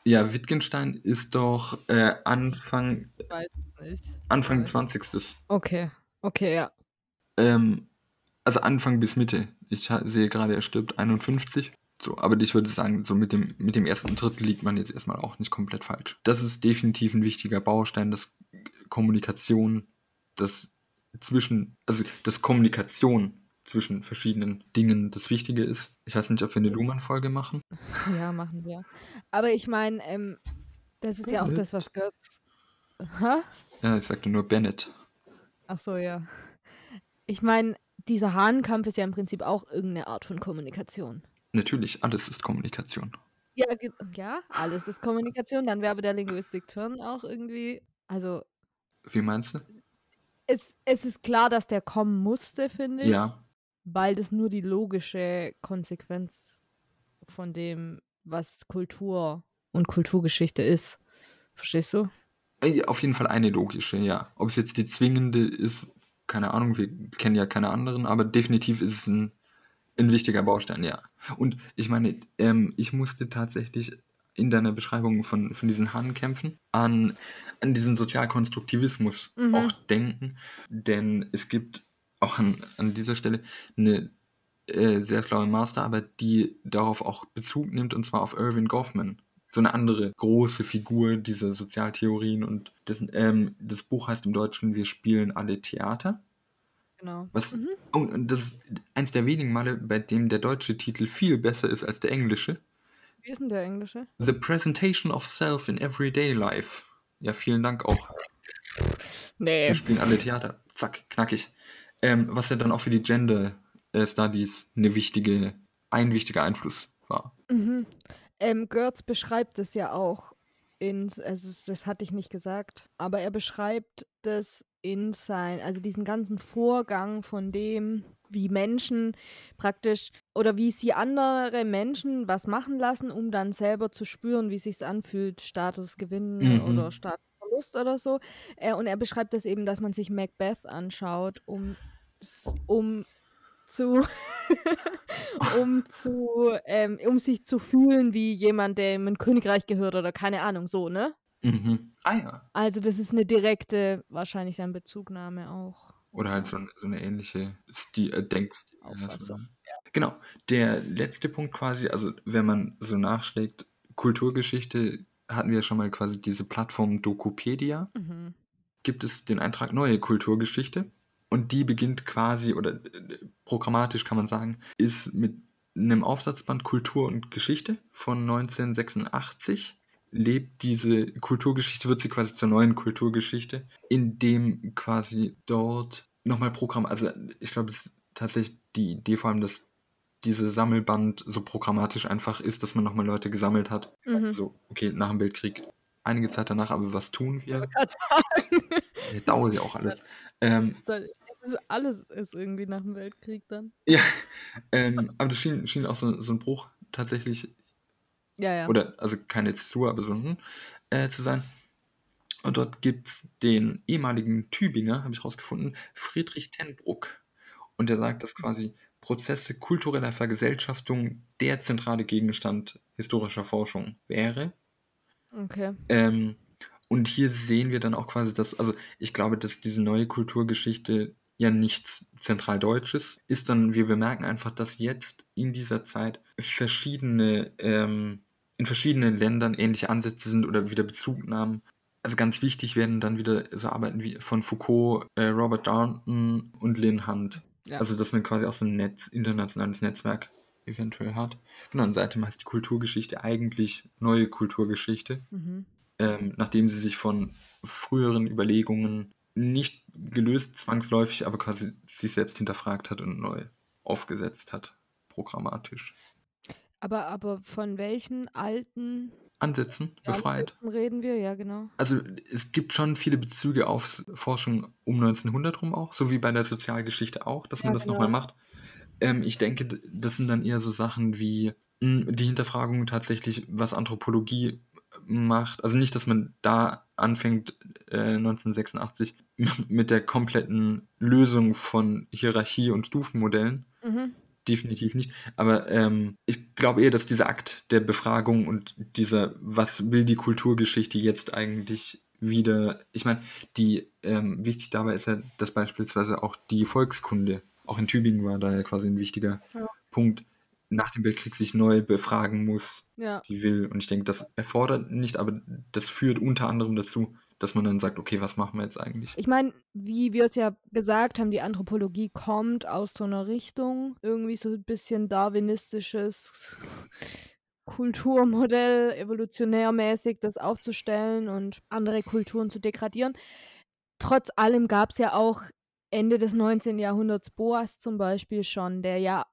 Ja, Wittgenstein ist doch äh, Anfang, Ich weiß es nicht. Anfang Weiß. 20. Okay, okay, ja. Ähm, also Anfang bis Mitte. Ich ha- sehe gerade, er stirbt 51. So, aber ich würde sagen, so mit dem, mit dem ersten Drittel liegt man jetzt erstmal auch nicht komplett falsch. Das ist definitiv ein wichtiger Baustein, dass Kommunikation, das zwischen, also dass Kommunikation zwischen verschiedenen Dingen das Wichtige ist. Ich weiß nicht, ob wir eine Luhmann-Folge machen. Ja, machen wir. Aber ich meine, ähm, das ist ja auch das, was Götz. Hä? Ja, ich sagte nur Bennett. Ach so, ja. Ich meine, dieser Hahnkampf ist ja im Prinzip auch irgendeine Art von Kommunikation. Natürlich, alles ist Kommunikation. Ja, ja, alles ist Kommunikation. Dann wäre aber der Linguistik-Turn auch irgendwie. Also, Wie meinst du? es, es ist klar, dass der kommen musste, finde ich. Ja, Weil das nur die logische Konsequenz von dem, was Kultur und Kulturgeschichte ist. Verstehst du? Auf jeden Fall eine logische, ja. Ob es jetzt die zwingende ist, keine Ahnung, wir kennen ja keine anderen, aber definitiv ist es ein, ein wichtiger Baustein, ja. Und ich meine, ähm, ich musste tatsächlich in deiner Beschreibung von, von diesen Hahnkämpfen an, an diesen Sozialkonstruktivismus Mhm. auch denken, denn es gibt auch an, an dieser Stelle eine äh, sehr schlaue Masterarbeit, die darauf auch Bezug nimmt, und zwar auf Irving Goffman. So eine andere große Figur dieser Sozialtheorien und das, ähm, das Buch heißt im Deutschen Wir spielen alle Theater. Genau. Was, Mhm. oh, und das ist eins der wenigen Male, bei dem der deutsche Titel viel besser ist als der englische. Wie ist denn der Englische? The Presentation of Self in Everyday Life. Ja, vielen Dank auch. Nee. Wir spielen alle Theater. Zack, knackig. Ähm, was ja dann auch für die Gender äh, Studies eine wichtige, ein wichtiger Einfluss war. Mhm. Ähm, Götz beschreibt es ja auch in, also das hatte ich nicht gesagt, aber er beschreibt das in sein, also diesen ganzen Vorgang von dem, wie Menschen praktisch oder wie sie andere Menschen was machen lassen, um dann selber zu spüren, wie sich's anfühlt, Statusgewinn Mhm. oder Statusverlust oder so. Äh, und er beschreibt das eben, dass man sich Macbeth anschaut, um um zu um zu ähm, um sich zu fühlen wie jemand, der in ein Königreich gehört oder keine Ahnung, so, ne? Mhm. Ah ja. Also das ist eine direkte, wahrscheinlich dann Bezugnahme auch. Oder halt so, ein- so eine ähnliche Stil, äh, Denkstil. Auffassung, Genau. Der letzte Punkt quasi, also wenn man so nachschlägt, Kulturgeschichte, hatten wir schon mal quasi diese Plattform Dokopedia. Mhm. Gibt es den Eintrag Neue Kulturgeschichte. Und die beginnt quasi, oder programmatisch kann man sagen, ist mit einem Aufsatzband Kultur und Geschichte von 1986 lebt diese Kulturgeschichte, wird sie quasi zur neuen Kulturgeschichte, indem quasi dort nochmal Programm, also ich glaube, es ist tatsächlich die Idee vor allem, dass diese Sammelband so programmatisch einfach ist, dass man nochmal Leute gesammelt hat. Mhm. So, okay, nach dem Weltkrieg, einige Zeit danach, aber was tun wir? Das dauert ja auch alles. Ähm, alles ist irgendwie nach dem Weltkrieg dann. ja, ähm, aber das schien, schien auch so, so ein Bruch tatsächlich Ja, ja. oder also keine Zäsur, aber so ein äh, zu sein. Und dort gibt es den ehemaligen Tübinger, habe ich rausgefunden, Friedrich Tenbruck. Und der sagt, dass quasi Prozesse kultureller Vergesellschaftung der zentrale Gegenstand historischer Forschung wäre. Okay. Ähm, Und hier sehen wir dann auch quasi, dass, also ich glaube, dass diese neue Kulturgeschichte ja nichts Zentraldeutsches ist, sondern wir bemerken einfach, dass jetzt in dieser Zeit verschiedene, ähm, in verschiedenen Ländern ähnliche Ansätze sind oder wieder Bezugnahmen. Also ganz wichtig werden dann wieder so Arbeiten wie von Foucault, äh, Robert Darnton und Lynn Hunt. Ja. Also dass man quasi auch so ein Netz, internationales Netzwerk eventuell hat. Genau, und seitdem heißt die Kulturgeschichte eigentlich neue Kulturgeschichte, mhm. ähm, nachdem sie sich von früheren Überlegungen nicht gelöst zwangsläufig, aber quasi sich selbst hinterfragt hat und neu aufgesetzt hat, programmatisch. Aber, aber von welchen alten Ansätzen befreit? Ansätzen reden wir, ja, genau. Also es gibt schon viele Bezüge auf Forschung um 1900 rum auch, so wie bei der Sozialgeschichte auch, dass man das genau. nochmal macht. Ähm, ich denke, das sind dann eher so Sachen wie mh, hm, die Hinterfragung tatsächlich, was Anthropologie macht. Also nicht, dass man da anfängt, äh, 1986 mit der kompletten Lösung von Hierarchie und Stufenmodellen. Mhm. Definitiv nicht. Aber ähm, ich glaube eher, dass dieser Akt der Befragung und dieser, was will die Kulturgeschichte jetzt eigentlich wieder, ich meine, die ähm, wichtig dabei ist ja, dass beispielsweise auch die Volkskunde, auch in Tübingen war da ja quasi ein wichtiger ja. Punkt, nach dem Weltkrieg sich neu befragen muss, ja. die will. Und ich denke, das erfordert nicht, aber das führt unter anderem dazu, dass man dann sagt, okay, was machen wir jetzt eigentlich? Ich meine, wie wir es ja gesagt haben, die Anthropologie kommt aus so einer Richtung, irgendwie so ein bisschen darwinistisches Kulturmodell, evolutionärmäßig das aufzustellen und andere Kulturen zu degradieren. Trotz allem gab es ja auch Ende des 19. Jahrhunderts Boas zum Beispiel schon, der ja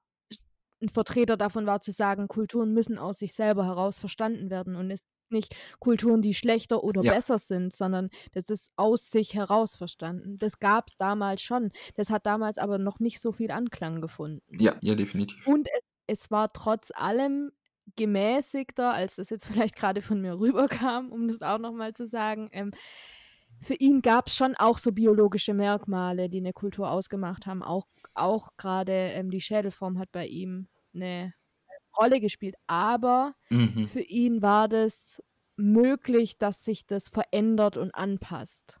ein Vertreter davon war zu sagen, Kulturen müssen aus sich selber heraus verstanden werden und es nicht Kulturen, die schlechter oder ja. besser sind, sondern das ist aus sich heraus verstanden. Das gab es damals schon. Das hat damals aber noch nicht so viel Anklang gefunden. Ja, ja, definitiv. Und es, es war trotz allem gemäßigter, als das jetzt vielleicht gerade von mir rüberkam, um das auch nochmal zu sagen. Ähm, für ihn gab es schon auch so biologische Merkmale, die eine Kultur ausgemacht haben. Auch, auch gerade ähm, die Schädelform hat bei ihm eine Rolle gespielt. Aber mhm. für ihn war das möglich, dass sich das verändert und anpasst.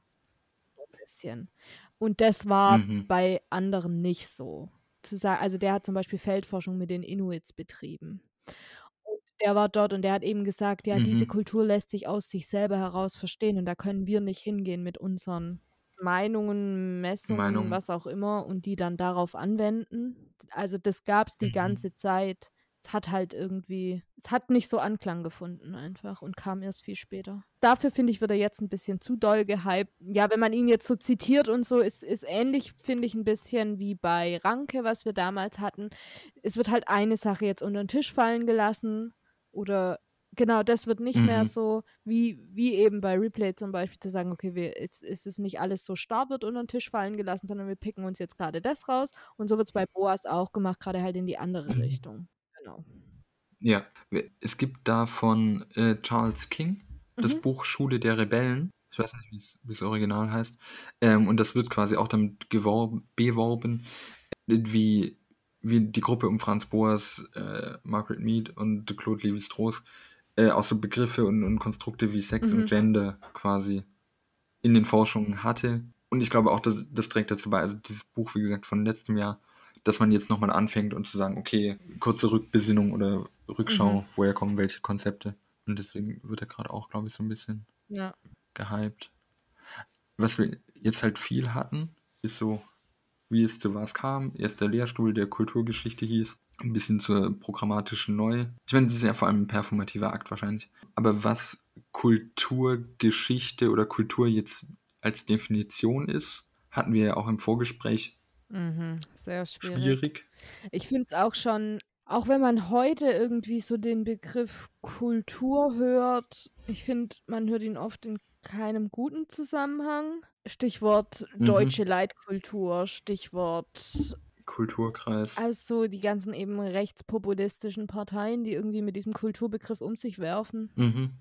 So ein bisschen. Und das war mhm. bei anderen nicht so. Zu sagen, also der hat zum Beispiel Feldforschung mit den Inuits betrieben der war dort und der hat eben gesagt, ja, mhm. diese Kultur lässt sich aus sich selber heraus verstehen und da können wir nicht hingehen mit unseren Meinungen, Messungen, Meinung. was auch immer und die dann darauf anwenden. Also das gab es die mhm. ganze Zeit. Es hat halt irgendwie, es hat nicht so Anklang gefunden einfach und kam erst viel später. Dafür finde ich, wird er jetzt ein bisschen zu doll gehypt. Ja, wenn man ihn jetzt so zitiert und so, ist, ist ähnlich, finde ich, ein bisschen wie bei Ranke, was wir damals hatten. Es wird halt eine Sache jetzt unter den Tisch fallen gelassen oder genau, das wird nicht mhm. mehr so wie, wie eben bei Replay zum Beispiel zu sagen, okay, wir, jetzt ist es nicht alles so starr wird unter den Tisch fallen gelassen, sondern wir picken uns jetzt gerade das raus. Und so wird es bei Boas auch gemacht, gerade halt in die andere mhm. Richtung. Genau. Ja, es gibt da von äh, Charles King das mhm. Buch Schule der Rebellen. Ich weiß nicht, wie es original heißt. Ähm, und das wird quasi auch damit geworben, beworben, wie wie die Gruppe um Franz Boas, äh, Margaret Mead und Claude Lévi-Strauss äh, auch so Begriffe und, und Konstrukte wie Sex mhm. und Gender quasi in den Forschungen hatte. Und ich glaube auch, das, das trägt dazu bei, also dieses Buch, wie gesagt, von letztem Jahr, dass man jetzt nochmal anfängt und zu sagen, okay, kurze Rückbesinnung oder Rückschau, mhm. woher kommen welche Konzepte. Und deswegen wird er gerade auch, glaube ich, so ein bisschen ja. gehypt. Was wir jetzt halt viel hatten, ist so wie es zu was kam. Erst der Lehrstuhl der Kulturgeschichte hieß, ein bisschen zur programmatischen Neu. Ich meine, das ist ja vor allem ein performativer Akt wahrscheinlich. Aber was Kulturgeschichte oder Kultur jetzt als Definition ist, hatten wir ja auch im Vorgespräch. Mhm, sehr schwierig. schwierig. Ich finde es auch schon auch wenn man heute irgendwie so den Begriff Kultur hört, ich finde, man hört ihn oft in keinem guten Zusammenhang. Stichwort mhm. deutsche Leitkultur, Stichwort Kulturkreis. Also die ganzen eben rechtspopulistischen Parteien, die irgendwie mit diesem Kulturbegriff um sich werfen. Mhm.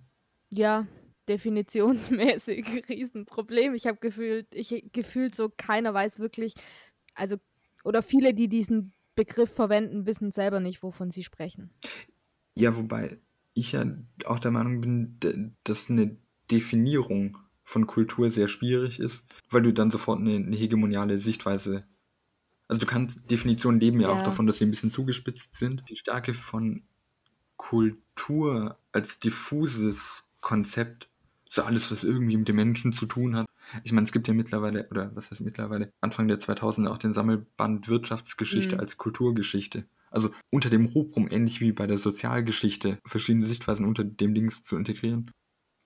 Ja, definitionsmäßig Riesenproblem. Ich habe gefühlt, ich gefühlt so keiner weiß wirklich, also oder viele, die diesen Begriff verwenden, wissen selber nicht, wovon sie sprechen. Ja, wobei ich ja auch der Meinung bin, dass eine Definierung von Kultur sehr schwierig ist, weil du dann sofort eine, eine hegemoniale Sichtweise. Also du kannst, Definitionen leben ja, auch Ja. davon, dass sie ein bisschen zugespitzt sind. Die Stärke von Kultur als diffuses Konzept, so alles, was irgendwie mit den Menschen zu tun hat. Ich meine, es gibt ja mittlerweile, oder was heißt mittlerweile, Anfang der 2000er auch den Sammelband Wirtschaftsgeschichte Mhm. als Kulturgeschichte. Also unter dem Rubrum, ähnlich wie bei der Sozialgeschichte, verschiedene Sichtweisen unter dem Dings zu integrieren.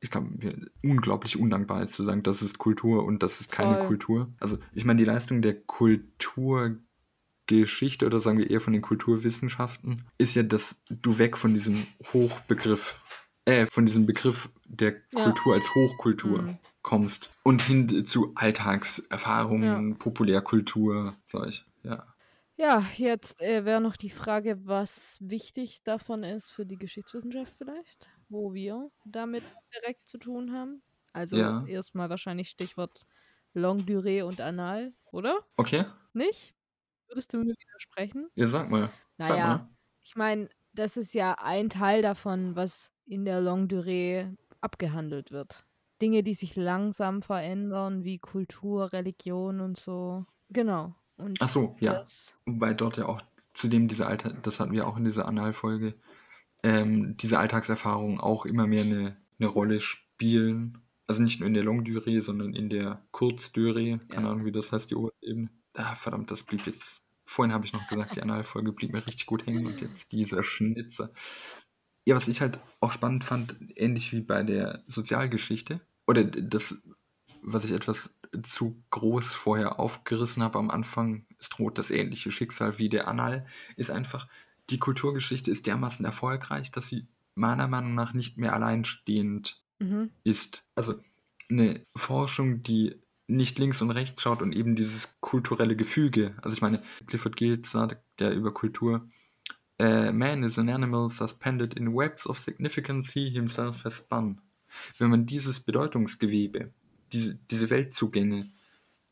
Ich glaube, wir unglaublich undankbar ist zu sagen, das ist Kultur und das ist keine Voll. Kultur. Also ich meine, die Leistung der Kulturgeschichte oder sagen wir eher von den Kulturwissenschaften ist ja, dass du weg von diesem Hochbegriff, äh, von diesem Begriff der Ja. Kultur als Hochkultur Mhm. Kommst und hin zu Alltagserfahrungen, Populärkultur, solch, ja. Ja, jetzt äh, wäre noch die Frage, was wichtig davon ist für die Geschichtswissenschaft vielleicht, wo wir damit direkt zu tun haben. Also Ja. erstmal wahrscheinlich Stichwort Longue Durée und Anal, oder? Okay, Nicht? Würdest du mir widersprechen? ja, sag mal. Sag Naja, mal. ich meine, das ist ja ein Teil davon, was in der Longue Durée abgehandelt wird. Dinge, die sich langsam verändern, wie Kultur, Religion und so. Genau. Und Ach so, ja. Wobei dort ja auch zudem diese Alter, das hatten wir auch in dieser Analfolge, ähm, diese Alltagserfahrungen auch immer mehr eine, eine Rolle spielen. Also nicht nur in der Longue Durée, sondern in der Kurzdurée, keine Ja. Ahnung, wie das heißt, die oberste Ebene. Ah, verdammt, das blieb jetzt. Vorhin habe ich noch gesagt, die Analfolge blieb mir richtig gut hängen und jetzt dieser Schnitzer. Ja, was ich halt auch spannend fand, ähnlich wie bei der Sozialgeschichte, oder das, was ich etwas zu groß vorher aufgerissen habe am Anfang, es droht das ähnliche Schicksal wie der Anal, ist einfach, die Kulturgeschichte ist dermaßen erfolgreich, dass sie meiner Meinung nach nicht mehr alleinstehend mhm. ist. Also eine Forschung, die nicht links und rechts schaut und eben dieses kulturelle Gefüge. Also ich meine, Clifford Geertz sagt ja über Kultur, äh, Man is an animal suspended in webs of significance he himself has spun. Wenn man dieses Bedeutungsgewebe, diese, diese Weltzugänge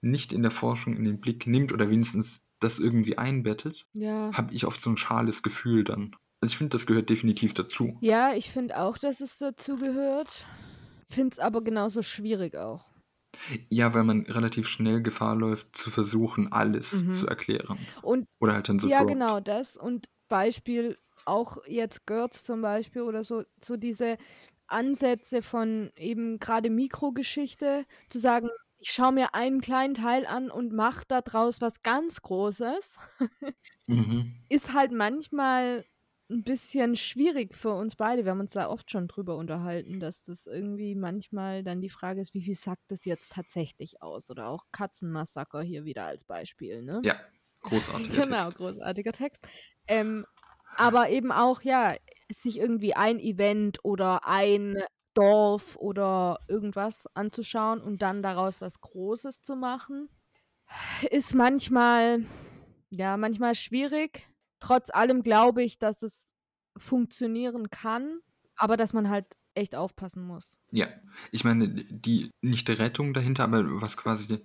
nicht in der Forschung in den Blick nimmt oder wenigstens das irgendwie einbettet, Ja. habe ich oft so ein schales Gefühl dann. Also ich finde, das gehört definitiv dazu. Ja, ich finde auch, dass es dazu gehört. Finde es aber genauso schwierig auch. Ja, weil man relativ schnell Gefahr läuft, zu versuchen, alles Mhm. zu erklären. Und Oder halt dann so ja, genau das. Und Beispiel auch jetzt Götz zum Beispiel oder so, so diese Ansätze von eben gerade Mikrogeschichte, zu sagen, ich schaue mir einen kleinen Teil an und mache daraus was ganz Großes, Mhm. ist halt manchmal ein bisschen schwierig für uns beide. Wir haben uns da oft schon drüber unterhalten, dass das irgendwie manchmal dann die Frage ist, wie viel sagt das jetzt tatsächlich aus? Oder auch Katzenmassaker hier wieder als Beispiel, ne? Ja, großartiger Genau, Text. großartiger Text. Ähm, aber eben auch, ja, sich irgendwie ein Event oder ein Dorf oder irgendwas anzuschauen und dann daraus was Großes zu machen, ist manchmal, ja, manchmal schwierig. Trotz allem glaube ich, dass es funktionieren kann, aber dass man halt echt aufpassen muss. Ja, ich meine, die nicht die Rettung dahinter, aber was quasi,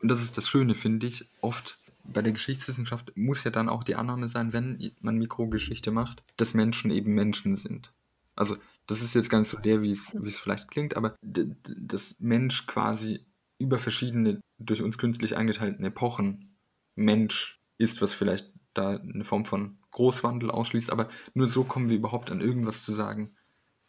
und das ist das Schöne, finde ich, oft bei der Geschichtswissenschaft muss ja dann auch die Annahme sein, wenn man Mikrogeschichte macht, dass Menschen eben Menschen sind. Also, das ist jetzt gar nicht so der, wie es vielleicht klingt, aber dass Mensch quasi über verschiedene, durch uns künstlich eingeteilten Epochen Mensch ist, was vielleicht da eine Form von Großwandel ausschließt, aber nur so kommen wir überhaupt an irgendwas zu sagen.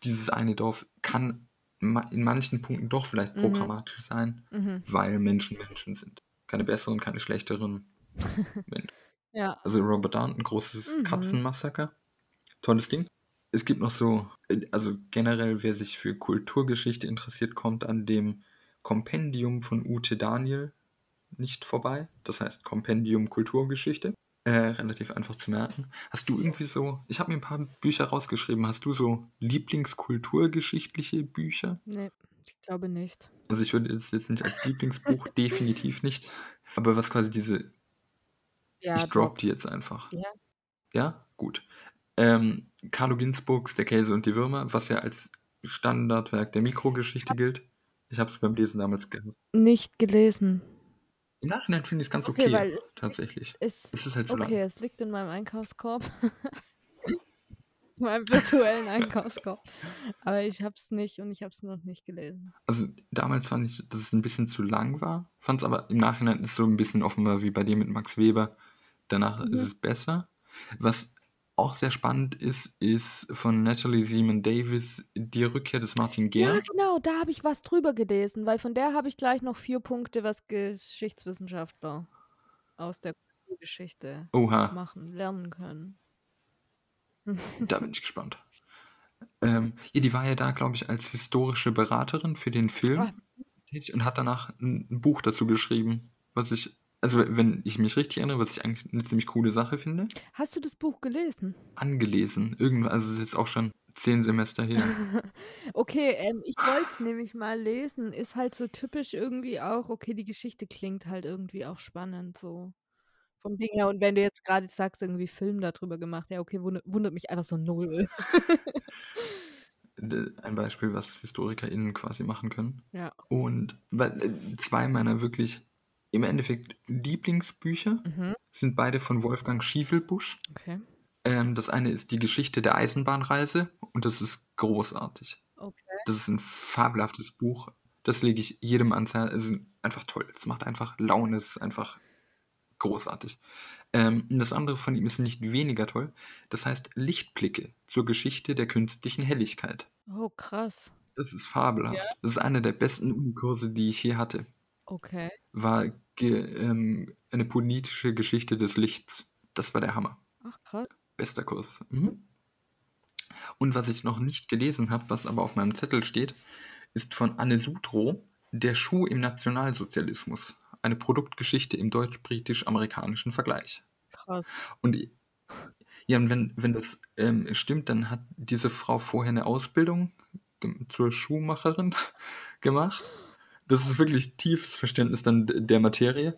Dieses eine Dorf kann in manchen Punkten doch vielleicht Mhm. programmatisch sein, Mhm. weil Menschen Menschen sind. Keine besseren, keine schlechteren. Ja. Also Robert Downton, großes Mhm. Katzenmassaker. Tolles Ding. Es gibt noch so, also generell, wer sich für Kulturgeschichte interessiert, kommt an dem Kompendium von Ute Daniel nicht vorbei. Das heißt Kompendium Kulturgeschichte. Äh, relativ einfach zu merken. Hast du irgendwie so, ich habe mir ein paar Bücher rausgeschrieben, hast du so Lieblingskulturgeschichtliche Bücher? Nee, ich glaube nicht. Also ich würde das jetzt nicht als Lieblingsbuch, definitiv nicht. Aber was quasi diese Ja, ich drop die jetzt einfach. Ja. Ja, gut. Ähm, Carlo Ginzburgs Der Käse und die Würmer, was ja als Standardwerk der Mikrogeschichte gilt. Ich habe es beim Lesen damals gehört. Nicht gelesen. Im Nachhinein finde ich es ganz Okay, okay, tatsächlich. Es, Es ist halt so okay, lang. es liegt in meinem Einkaufskorb. meinem virtuellen Einkaufskorb. Aber ich habe es nicht und ich habe es noch nicht gelesen. Also damals fand ich, dass es ein bisschen zu lang war. Fand es aber im Nachhinein ist so ein bisschen offenbar wie bei dir mit Max Weber. Danach Mhm. ist es besser. Was auch sehr spannend ist, ist von Natalie Seaman Davis die Rückkehr des Martin Ja, Gehr. genau, da habe ich was drüber gelesen, weil von der habe ich gleich noch vier Punkte, was Geschichtswissenschaftler aus der Geschichte Oha, machen, lernen können. da bin ich gespannt. Ähm, ja, die war ja da, glaube ich, als historische Beraterin für den Film Ah. und hat danach ein, ein Buch dazu geschrieben, was ich, also wenn ich mich richtig erinnere, was ich eigentlich eine ziemlich coole Sache finde. Hast du das Buch gelesen? Angelesen. Irgendwann, also es ist jetzt auch schon zehn Semester her. Okay, ähm, ich wollte es nämlich mal lesen. Ist halt so typisch irgendwie auch, okay, die Geschichte klingt halt irgendwie auch spannend so vom Ding her. Und wenn du jetzt gerade sagst, irgendwie Film darüber gemacht, ja, okay, wundert, wundert mich einfach so null. Ein Beispiel, was HistorikerInnen quasi machen können. Ja. Und weil, äh, zwei meiner wirklich im Endeffekt Lieblingsbücher Mhm. sind beide von Wolfgang Schiefelbusch. Okay. Ähm, das eine ist die Geschichte der Eisenbahnreise und das ist großartig. Okay. Das ist ein fabelhaftes Buch. Das lege ich jedem ans Herz. Es ist einfach toll. Es macht einfach Laune. Es ist einfach großartig. Ähm, das andere von ihm ist nicht weniger toll. Das heißt Lichtblicke zur Geschichte der künstlichen Helligkeit. Oh, krass. Das ist fabelhaft. Das ist einer der besten Unikurse, die ich je hatte. Okay. War ähm, eine politische Geschichte des Lichts. Das war der Hammer. Ach, krass. Bester Kurs. Mhm. Und was ich noch nicht gelesen habe, was aber auf meinem Zettel steht, ist von Anne Sutro, Der Schuh im Nationalsozialismus. Eine Produktgeschichte im deutsch-britisch-amerikanischen Vergleich. Krass. Und ja, und wenn, wenn das ähm, stimmt, dann hat diese Frau vorher eine Ausbildung zur Schuhmacherin gemacht. Das ist wirklich tiefes Verständnis dann der Materie.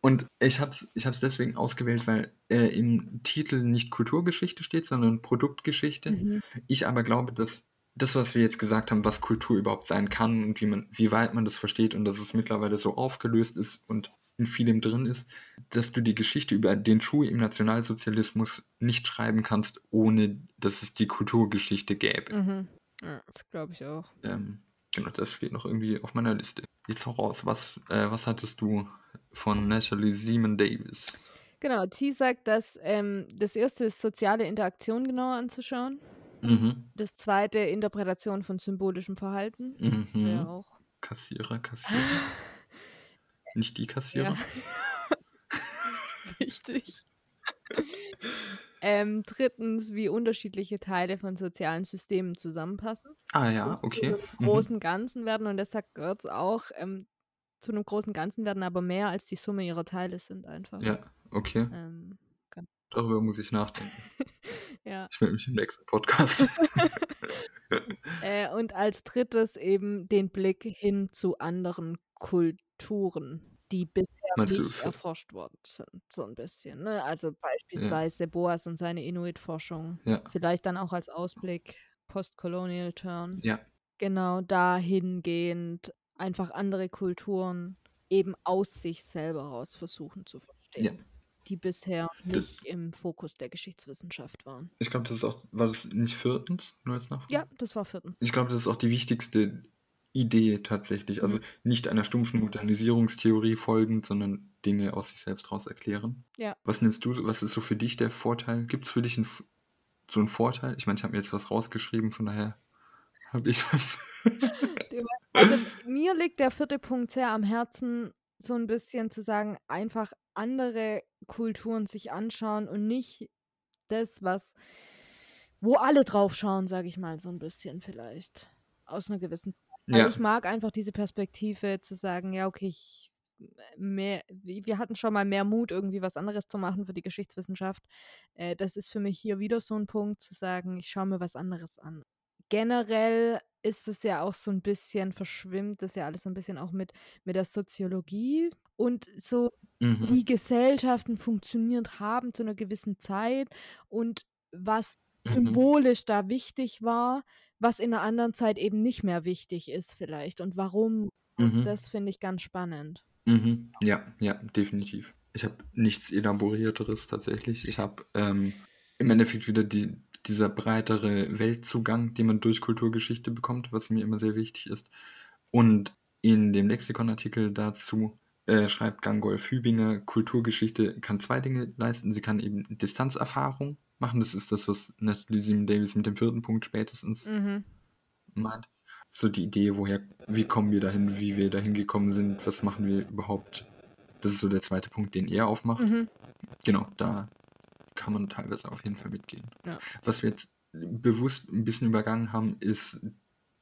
Und ich habe es ich hab's deswegen ausgewählt, weil äh, im Titel nicht Kulturgeschichte steht, sondern Produktgeschichte. Mhm. Ich aber glaube, dass das, was wir jetzt gesagt haben, was Kultur überhaupt sein kann und wie, man, wie weit man das versteht und dass es mittlerweile so aufgelöst ist und in vielem drin ist, dass du die Geschichte über den Schuh im Nationalsozialismus nicht schreiben kannst, ohne dass es die Kulturgeschichte gäbe. Mhm. Ja, das glaube ich auch. Ähm, genau, das fehlt noch irgendwie auf meiner Liste. Jetzt hau raus, was, äh, was hattest du von Natalie Seaman Davis? Genau, sie sagt, dass ähm, das erste ist soziale Interaktion genauer anzuschauen. Mhm. Das zweite Interpretation von symbolischem Verhalten. Mhm. Wäre auch. Kassierer, Kassierer. Nicht die Kassierer? Ja. Richtig. ähm, drittens, wie unterschiedliche Teile von sozialen Systemen zusammenpassen. Ah ja, und okay. Zu einem Mhm. großen Ganzen werden. Und deshalb gehört es auch ähm, zu einem großen Ganzen werden, aber mehr als die Summe ihrer Teile sind einfach. Ja, okay. Ähm, ganz, Darüber muss ich nachdenken. ja. Ich melde mich im nächsten Podcast. Äh, und als drittes eben den Blick hin zu anderen Kulturen, die bisher Meinst du nicht für- erforscht worden sind, so ein bisschen. Ne? Also beispielsweise Boas und seine Inuit-Forschung. Ja. Vielleicht dann auch als Ausblick Postcolonial Turn. ja, Genau dahingehend einfach andere Kulturen eben aus sich selber raus versuchen zu verstehen, die bisher Das- nicht im Fokus der Geschichtswissenschaft waren. ich glaube, das ist auch, war das nicht viertens? Nur als Nachfrage? Ja, das war viertens. Ich glaube, das ist auch die wichtigste Idee tatsächlich. Also nicht einer stumpfen Modernisierungstheorie folgend, sondern Dinge aus sich selbst raus erklären. Ja. Was nimmst du, was ist so für dich der Vorteil? Gibt es für dich einen, so einen Vorteil? Ich meine, ich habe mir jetzt was rausgeschrieben, von daher habe ich was. Also mir liegt der vierte Punkt sehr am Herzen, so ein bisschen zu sagen, einfach andere Kulturen sich anschauen und nicht das, was, wo alle drauf schauen, sage ich mal, so ein bisschen vielleicht. Aus einer gewissen Weil ja, ich mag einfach diese Perspektive zu sagen, ja, okay, ich mehr, wir hatten schon mal mehr Mut, irgendwie was anderes zu machen für die Geschichtswissenschaft. Äh, das ist für mich hier wieder so ein Punkt, zu sagen, ich schaue mir was anderes an. Generell ist es ja auch so ein bisschen, verschwimmt das ja alles so ein bisschen auch mit, mit der Soziologie und so, mhm. wie Gesellschaften funktioniert haben zu einer gewissen Zeit und was Mhm. symbolisch da wichtig war, was in einer anderen Zeit eben nicht mehr wichtig ist vielleicht und warum. Mhm. das finde ich ganz spannend. Mhm. Ja, ja, definitiv. Ich habe nichts Elaborierteres tatsächlich. Ich habe ähm, im Endeffekt wieder die, dieser breitere Weltzugang, den man durch Kulturgeschichte bekommt, was mir immer sehr wichtig ist. Und in dem Lexikonartikel dazu äh, schreibt Gangolf Hübinger, Kulturgeschichte kann zwei Dinge leisten. Sie kann eben Distanzerfahrung machen. Das ist das, was Natalie Simon Davis mit dem vierten Punkt spätestens Mhm. meint. So die Idee, woher, wie kommen wir dahin, wie wir dahin gekommen sind, was machen wir überhaupt. Das ist so der zweite Punkt, den er aufmacht. Mhm. Genau, da kann man teilweise auf jeden Fall mitgehen. Ja. Was wir jetzt bewusst ein bisschen übergangen haben, ist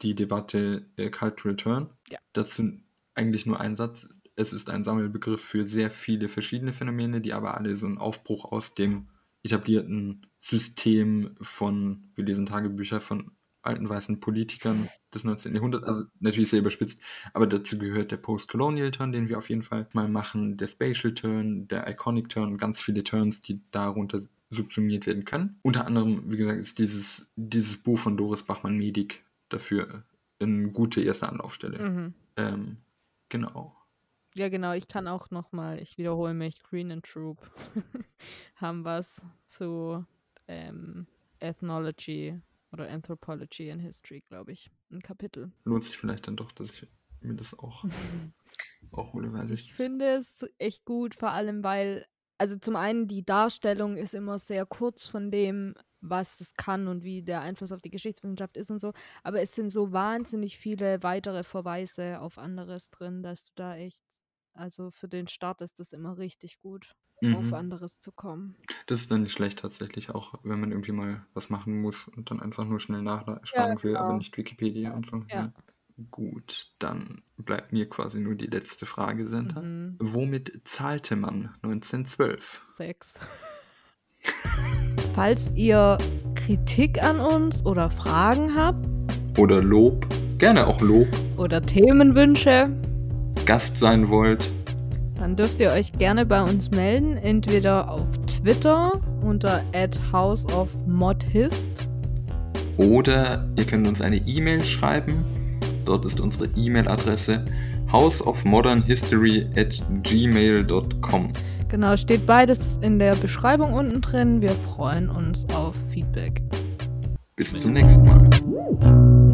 die Debatte äh, Cultural Turn. Ja. Dazu eigentlich nur ein Satz. Es ist ein Sammelbegriff für sehr viele verschiedene Phänomene, die aber alle so einen Aufbruch aus dem etablierten System von, wir lesen Tagebücher von alten weißen Politikern des 19. Jahrhunderts, also natürlich sehr überspitzt, aber dazu gehört der Post-Colonial Turn, den wir auf jeden Fall mal machen, der Spatial Turn, der Iconic Turn, ganz viele Turns, die darunter subsumiert werden können. Unter anderem, wie gesagt, ist dieses, dieses Buch von Doris Bachmann-Medig dafür eine gute erste Anlaufstelle. Mhm. Ähm, genau. Ja, genau. Ich kann auch noch mal, ich wiederhole mich, Green and Troop haben was zu ähm, Ethnology oder Anthropology and History, glaube ich. Ein Kapitel. Lohnt sich vielleicht dann doch, dass ich mir das auch, auch hole, weiß ich. Ich finde es echt gut, vor allem weil, also zum einen die Darstellung ist immer sehr kurz von dem, was es kann und wie der Einfluss auf die Geschichtswissenschaft ist und so, aber es sind so wahnsinnig viele weitere Verweise auf anderes drin, dass du da echt, also für den Start ist das immer richtig gut, auf Mhm. anderes zu kommen. Das ist dann nicht schlecht tatsächlich, auch wenn man irgendwie mal was machen muss und dann einfach nur schnell nachschlagen will, aber genau. nicht Wikipedia und so. Ja. Gut, dann bleibt mir quasi nur die letzte Frage, Senta. Mhm. Womit zahlte man 1912? Sechs. Falls ihr Kritik an uns oder Fragen habt Oder Lob, gerne auch Lob, oder Themenwünsche, Gast sein wollt, Dann dürft ihr euch gerne bei uns melden, entweder auf Twitter unter @houseofmodhist oder ihr könnt uns eine E-Mail schreiben. Dort ist unsere E-Mail-Adresse houseofmodernhistory at gmail.com. Genau, steht beides in der Beschreibung unten drin. Wir freuen uns auf Feedback. Bis zum nächsten Mal.